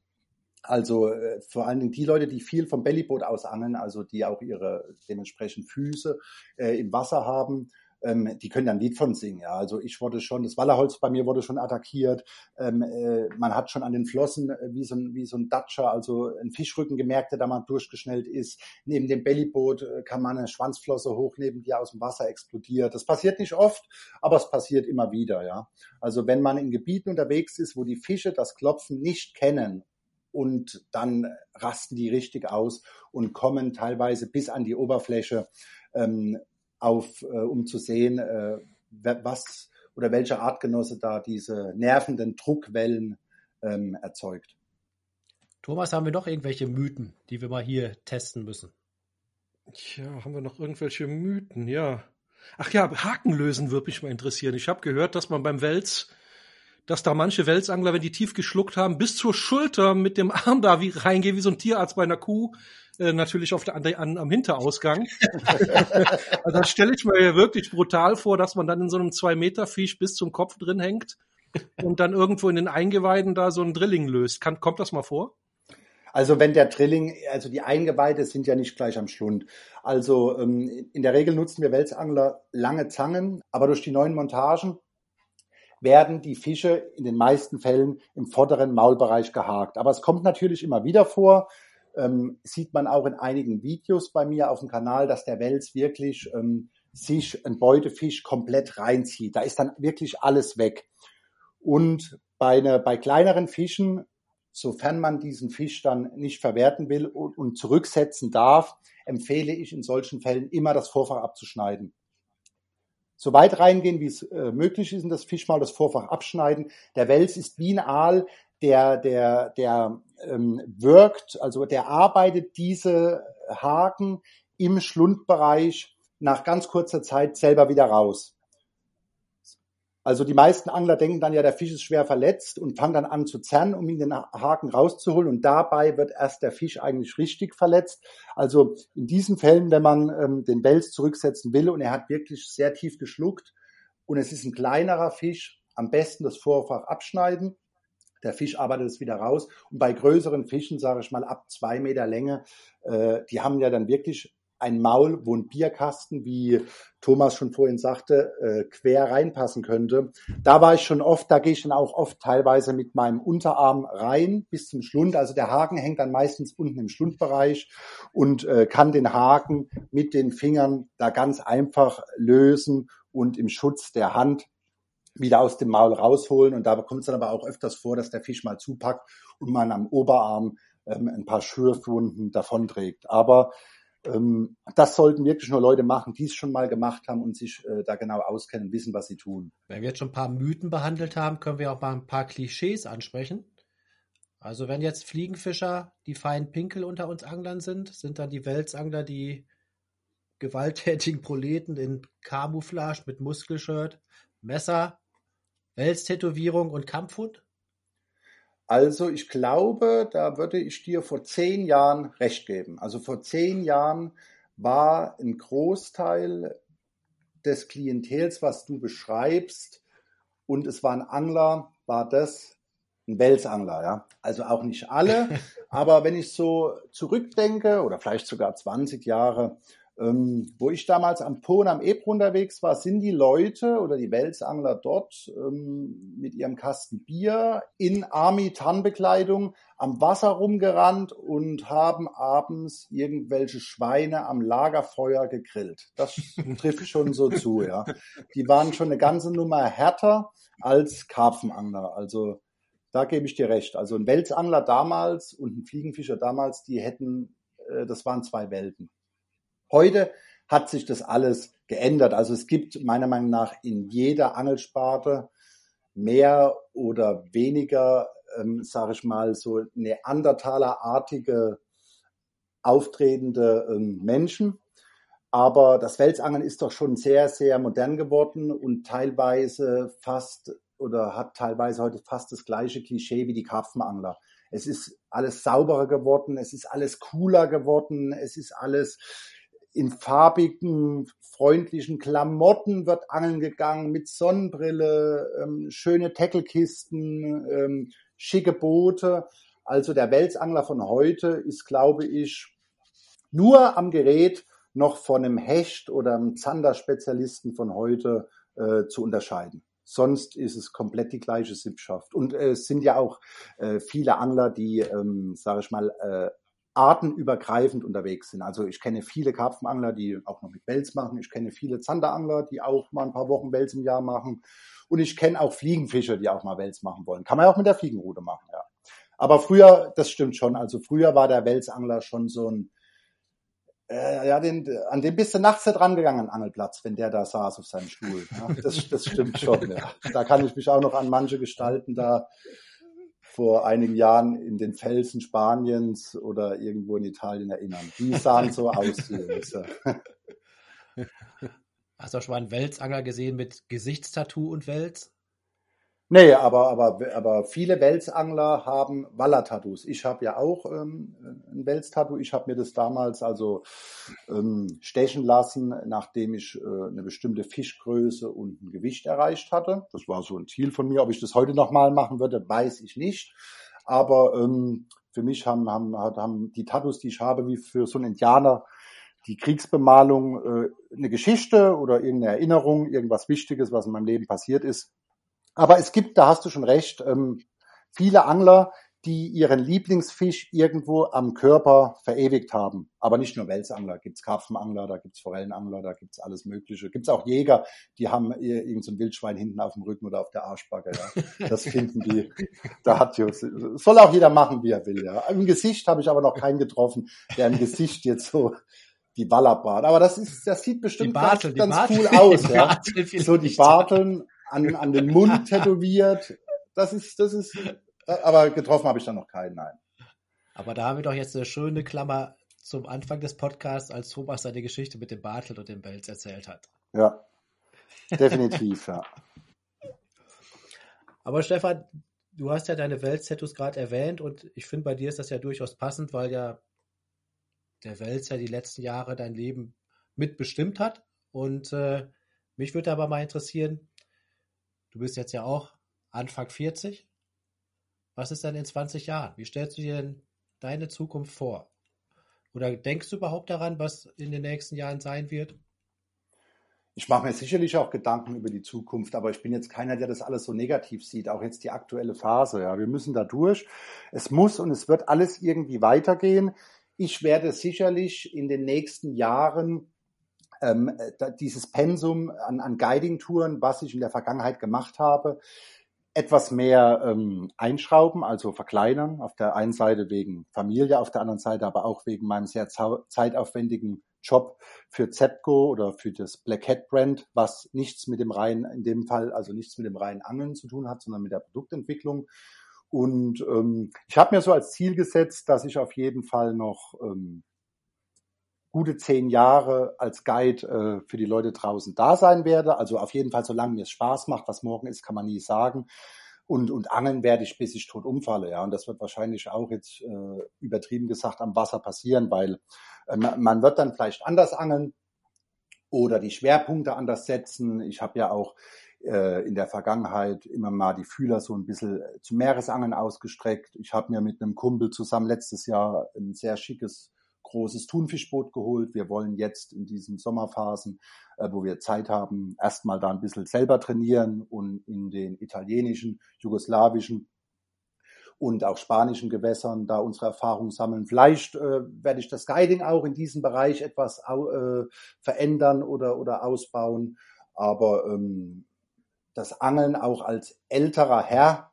Also äh, vor allen Dingen die Leute, die viel vom Bellyboot aus angeln, also die auch ihre dementsprechend Füße äh, im Wasser haben, ähm, die können dann ein Lied von singen. Ja. Also ich wurde schon, das Wallerholz bei mir wurde schon attackiert. Ähm, äh, man hat schon an den Flossen äh, wie so ein, wie so ein Datscher, also ein Fischrücken gemerkt, der da mal durchgeschnellt ist. Neben dem Bellyboot äh, kann man eine Schwanzflosse hochnehmen, die aus dem Wasser explodiert. Das passiert nicht oft, aber es passiert immer wieder. Ja. Also wenn man in Gebieten unterwegs ist, wo die Fische das Klopfen nicht kennen und dann rasten die richtig aus und kommen teilweise bis an die Oberfläche, ähm, auf, äh, um zu sehen, äh, was oder welche Artgenosse da diese nervenden Druckwellen ähm, erzeugt. Thomas, haben wir noch irgendwelche Mythen, die wir mal hier testen müssen? Tja, haben wir noch irgendwelche Mythen? Ja. Ach ja, Haken lösen würde mich mal interessieren. Ich habe gehört, dass man beim Wels dass da manche Welsangler, wenn die tief geschluckt haben, bis zur Schulter mit dem Arm da wie reingehen, wie so ein Tierarzt bei einer Kuh, äh, natürlich auf der, an, am Hinterausgang. also das stelle ich mir wirklich brutal vor, dass man dann in so einem zwei Meter Fisch bis zum Kopf drin hängt und dann irgendwo in den Eingeweiden da so ein Drilling löst. Kann, kommt das mal vor? Also wenn der Drilling, also die Eingeweide sind ja nicht gleich am Schlund. Also ähm, in der Regel nutzen wir Welsangler lange Zangen, aber durch die neuen Montagen werden die Fische in den meisten Fällen im vorderen Maulbereich gehakt. Aber es kommt natürlich immer wieder vor, ähm, sieht man auch in einigen Videos bei mir auf dem Kanal, dass der Wels wirklich ähm, sich ein Beutefisch komplett reinzieht. Da ist dann wirklich alles weg. Und bei, ne, bei kleineren Fischen, sofern man diesen Fisch dann nicht verwerten will und, und zurücksetzen darf, empfehle ich in solchen Fällen immer das Vorfach abzuschneiden so weit reingehen, wie es äh, möglich ist in das Fischmaul, das Vorfach abschneiden. Der Wels ist wie ein Aal, der, der, der ähm, wirkt, also der arbeitet diese Haken im Schlundbereich nach ganz kurzer Zeit selber wieder raus. Also die meisten Angler denken dann ja, der Fisch ist schwer verletzt und fangen dann an zu zerren, um ihn den Haken rauszuholen. Und dabei wird erst der Fisch eigentlich richtig verletzt. Also in diesen Fällen, wenn man ähm, den Wels zurücksetzen will und er hat wirklich sehr tief geschluckt und es ist ein kleinerer Fisch, am besten das Vorfach abschneiden. Der Fisch arbeitet es wieder raus. Und bei größeren Fischen, sage ich mal, ab zwei Meter Länge, äh, die haben ja dann wirklich ein Maul, wo ein Bierkasten, wie Thomas schon vorhin sagte, äh, quer reinpassen könnte. Da war ich schon oft, da gehe ich dann auch oft teilweise mit meinem Unterarm rein bis zum Schlund. Also der Haken hängt dann meistens unten im Schlundbereich und äh, kann den Haken mit den Fingern da ganz einfach lösen und im Schutz der Hand wieder aus dem Maul rausholen. Und da kommt es dann aber auch öfters vor, dass der Fisch mal zupackt und man am Oberarm ähm, ein paar Schürfwunden davonträgt. Aber das sollten wirklich nur Leute machen, die es schon mal gemacht haben und sich äh, da genau auskennen, wissen, was sie tun. Wenn wir jetzt schon ein paar Mythen behandelt haben, können wir auch mal ein paar Klischees ansprechen. Also wenn jetzt Fliegenfischer die feinen Pinkel unter uns Anglern sind, sind dann die Welsangler die gewalttätigen Proleten in Camouflage mit Muskelshirt, Messer, Welstätowierung und Kampfhund? Also ich glaube, da würde ich dir vor zehn Jahren recht geben. Also vor zehn Jahren war ein Großteil des Klientels, was du beschreibst, und es waren Angler, war das ein Welsangler, ja. Also auch nicht alle, aber wenn ich so zurückdenke oder vielleicht sogar 20 Jahre, ähm, wo ich damals am Po und am Ebro unterwegs war, sind die Leute oder die Welsangler dort ähm, mit ihrem Kasten Bier in Army-Tarnbekleidung am Wasser rumgerannt und haben abends irgendwelche Schweine am Lagerfeuer gegrillt. Das trifft schon so zu, ja. Die waren schon eine ganze Nummer härter als Karpfenangler. Also da gebe ich dir recht. Also ein Welsangler damals und ein Fliegenfischer damals, die hätten, äh, das waren zwei Welten. Heute hat sich das alles geändert. Also es gibt meiner Meinung nach in jeder Angelsparte mehr oder weniger, ähm, sage ich mal, so Neandertaler-artige auftretende ähm, Menschen. Aber das Welsangeln ist doch schon sehr, sehr modern geworden und teilweise fast oder hat teilweise heute fast das gleiche Klischee wie die Karpfenangler. Es ist alles sauberer geworden, es ist alles cooler geworden, es ist alles in farbigen, freundlichen Klamotten wird angeln gegangen, mit Sonnenbrille, ähm, schöne Tackelkisten, ähm, schicke Boote. Also der Welsangler von heute ist, glaube ich, nur am Gerät noch von einem Hecht oder einem Zander-Spezialisten von heute äh, zu unterscheiden. Sonst ist es komplett die gleiche Sippschaft. Und äh, es sind ja auch äh, viele Angler, die, ähm, sage ich mal, äh, artenübergreifend unterwegs sind. Also ich kenne viele Karpfenangler, die auch noch mit Wels machen. Ich kenne viele Zanderangler, die auch mal ein paar Wochen Wels im Jahr machen. Und ich kenne auch Fliegenfischer, die auch mal Wels machen wollen. Kann man ja auch mit der Fliegenrute machen, ja. Aber früher, das stimmt schon, also früher war der Welsangler schon so ein, äh, ja, den, an dem bist du nachts nicht rangegangen, an Angelplatz, wenn der da saß auf seinem Stuhl. Ja, das, das stimmt schon, ja. Da kann ich mich auch noch an manche Gestalten da vor einigen Jahren in den Felsen Spaniens oder irgendwo in Italien erinnern. Die sahen so aus. Hast du auch schon mal einen Welsanger gesehen mit Gesichtstattoo und Wels? Nee, aber, aber, aber viele Welsangler haben Wallertattoos. Ich habe ja auch ähm, ein Welstattoo. Ich habe mir das damals also ähm, stechen lassen, nachdem ich äh, eine bestimmte Fischgröße und ein Gewicht erreicht hatte. Das war so ein Ziel von mir. Ob ich das heute nochmal machen würde, weiß ich nicht. Aber ähm, für mich haben, haben, haben die Tattoos, die ich habe, wie für so einen Indianer, die Kriegsbemalung äh, eine Geschichte oder irgendeine Erinnerung, irgendwas Wichtiges, was in meinem Leben passiert ist. Aber es gibt, da hast du schon recht, ähm, viele Angler, die ihren Lieblingsfisch irgendwo am Körper verewigt haben. Aber nicht nur Welsangler, gibt's Karpfenangler, da gibt's Forellenangler, da gibt's alles Mögliche. Gibt's auch Jäger, die haben irgend so ein Wildschwein hinten auf dem Rücken oder auf der Arschbacke. Ja. Das finden die. Da hat soll auch jeder machen, wie er will. Ja. Im Gesicht habe ich aber noch keinen getroffen, der im Gesicht jetzt so die Wallerbart. Aber das ist, das sieht bestimmt Bartel, ganz, ganz cool aus. Ja. So die Barteln an, an den Mund tätowiert. Das ist, das ist, aber getroffen habe ich dann noch keinen, nein. Aber da haben wir doch jetzt eine schöne Klammer zum Anfang des Podcasts, als Thomas seine Geschichte mit dem Bartel und dem Belz erzählt hat. Ja, definitiv, ja. Aber Stefan, du hast ja deine Wels-Tattoos gerade erwähnt und ich finde, bei dir ist das ja durchaus passend, weil ja der Wels ja die letzten Jahre dein Leben mitbestimmt hat. Und äh, mich würde aber mal interessieren, Du bist jetzt ja auch Anfang 40. Was ist denn in 20 Jahren? Wie stellst du dir denn deine Zukunft vor? Oder denkst du überhaupt daran, was in den nächsten Jahren sein wird? Ich mache mir sicherlich auch Gedanken über die Zukunft, aber ich bin jetzt keiner, der das alles so negativ sieht. Auch jetzt die aktuelle Phase. Ja, wir müssen da durch. Es muss und es wird alles irgendwie weitergehen. Ich werde sicherlich in den nächsten Jahren ähm, dieses Pensum an, an Guiding-Touren, was ich in der Vergangenheit gemacht habe, etwas mehr ähm, einschrauben, also verkleinern. Auf der einen Seite wegen Familie, auf der anderen Seite aber auch wegen meinem sehr zeitaufwendigen Job für Zepco oder für das Black Hat Brand, was nichts mit dem reinen, in dem Fall also nichts mit dem reinen Angeln zu tun hat, sondern mit der Produktentwicklung. Und ähm, ich habe mir so als Ziel gesetzt, dass ich auf jeden Fall noch ähm, gute zehn Jahre als Guide äh, für die Leute draußen da sein werde. Also auf jeden Fall, solange mir es Spaß macht, was morgen ist, kann man nie sagen. Und, und angeln werde ich, bis ich tot umfalle. Ja, und das wird wahrscheinlich auch jetzt äh, übertrieben gesagt am Wasser passieren, weil äh, man wird dann vielleicht anders angeln oder die Schwerpunkte anders setzen. Ich habe ja auch äh, in der Vergangenheit immer mal die Fühler so ein bisschen zum Meeresangeln ausgestreckt. Ich habe mir mit einem Kumpel zusammen letztes Jahr ein sehr schickes großes Thunfischboot geholt. Wir wollen jetzt in diesen Sommerphasen, äh, wo wir Zeit haben, erstmal da ein bisschen selber trainieren und in den italienischen, jugoslawischen und auch spanischen Gewässern da unsere Erfahrungen sammeln. Vielleicht äh, werde ich das Guiding auch in diesem Bereich etwas äh, verändern oder, oder ausbauen. Aber ähm, das Angeln auch als älterer Herr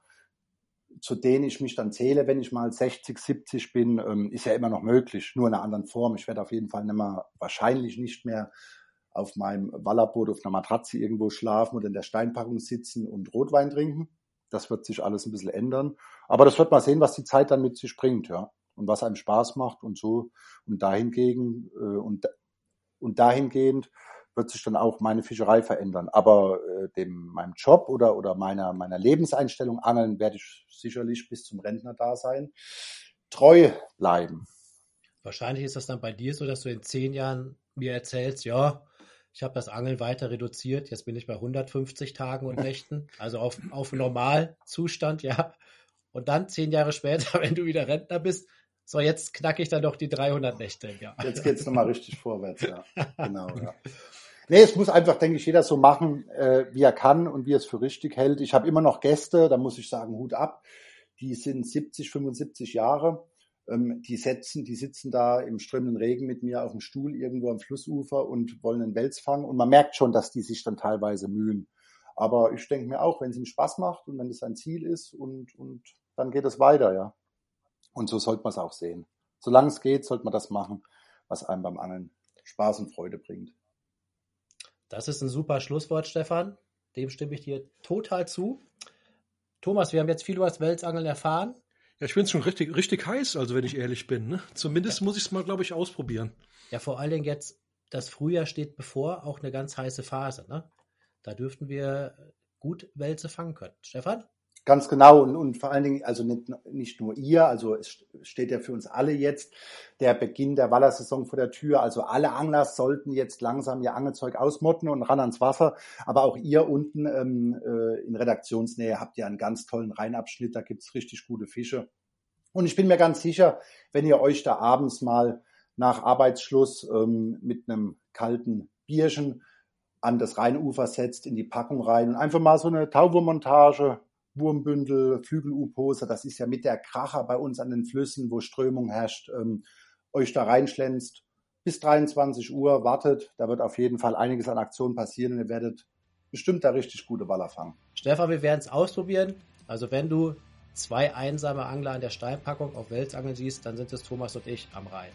zu denen ich mich dann zähle, wenn ich mal 60, 70 bin, ähm, ist ja immer noch möglich, nur in einer anderen Form. Ich werde auf jeden Fall nicht mehr, wahrscheinlich nicht mehr auf meinem Wallerboot auf einer Matratze irgendwo schlafen oder in der Steinpackung sitzen und Rotwein trinken. Das wird sich alles ein bisschen ändern. Aber das wird mal sehen, was die Zeit dann mit sich bringt, ja. Und was einem Spaß macht und so. Und dahingegen, äh, und, und dahingehend wird sich dann auch meine Fischerei verändern. Aber äh, dem meinem Job oder oder meiner meiner Lebenseinstellung Angeln werde ich sicherlich bis zum Rentnerdasein treu bleiben. Wahrscheinlich ist das dann bei dir so, dass du in zehn Jahren mir erzählst, ja, ich habe das Angeln weiter reduziert. Jetzt bin ich bei 150 Tagen und Nächten, also auf, auf Normalzustand, ja. Und dann zehn Jahre später, wenn du wieder Rentner bist, so jetzt knacke ich dann doch die 300 Nächte im Jahr. Jetzt geht's nochmal richtig vorwärts, ja. Genau, ja. Nee, es muss einfach, denke ich, jeder so machen, äh, wie er kann und wie er es für richtig hält. Ich habe immer noch Gäste, da muss ich sagen, Hut ab. Die sind 70, 75 Jahre. Ähm, die setzen, die sitzen da im strömenden Regen mit mir auf dem Stuhl irgendwo am Flussufer und wollen einen Wels fangen. Und man merkt schon, dass die sich dann teilweise mühen. Aber ich denke mir auch, wenn es ihnen Spaß macht und wenn es ein Ziel ist und, und dann geht es weiter, ja. Und so sollte man es auch sehen. Solange es geht, sollte man das machen, was einem beim Angeln Spaß und Freude bringt. Das ist ein super Schlusswort, Stefan. Dem stimme ich dir total zu. Thomas, wir haben jetzt viel über das Welsangeln erfahren. Ja, ich bin schon richtig, richtig heiß, also wenn ich ehrlich bin. Ne? Zumindest ja. muss ich es mal, glaube ich, ausprobieren. Ja, vor allen Dingen jetzt, das Frühjahr steht bevor, auch eine ganz heiße Phase. Ne? Da dürften wir gut Wälze fangen können. Stefan? Ganz genau und, und vor allen Dingen, also nicht, nicht nur ihr, also es steht ja für uns alle jetzt der Beginn der Wallersaison vor der Tür. Also alle Angler sollten jetzt langsam ihr Angelzeug ausmotten und ran ans Wasser. Aber auch ihr unten ähm, äh, in Redaktionsnähe habt ihr einen ganz tollen Rheinabschnitt, da gibt's richtig gute Fische. Und ich bin mir ganz sicher, wenn ihr euch da abends mal nach Arbeitsschluss ähm, mit einem kalten Bierchen an das Rheinufer setzt, in die Packung rein und einfach mal so eine Tauwurmmontage Wurmbündel, Flügel-U-Pose, das ist ja mit der Kracher bei uns an den Flüssen, wo Strömung herrscht, ähm, euch da reinschlänzt. Bis 23 Uhr wartet, da wird auf jeden Fall einiges an Aktionen passieren und ihr werdet bestimmt da richtig gute Baller fangen. Stefan, wir werden es ausprobieren. Also wenn du zwei einsame Angler an der Steinpackung auf Welsangeln siehst, dann sind es Thomas und ich am Rhein.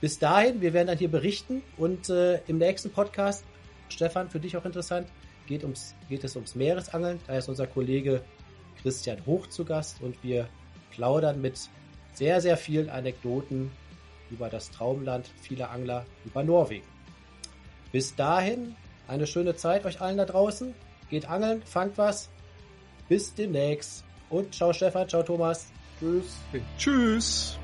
Bis dahin, wir werden dann hier berichten und äh, im nächsten Podcast, Stefan, für dich auch interessant, geht, ums, geht es ums Meeresangeln. Da ist unser Kollege Christian Hoch zu Gast und wir plaudern mit sehr, sehr vielen Anekdoten über das Traumland vieler Angler, über Norwegen. Bis dahin eine schöne Zeit euch allen da draußen. Geht angeln, fangt was. Bis demnächst. Und ciao Stefan, ciao Thomas. Tschüss. Tschüss.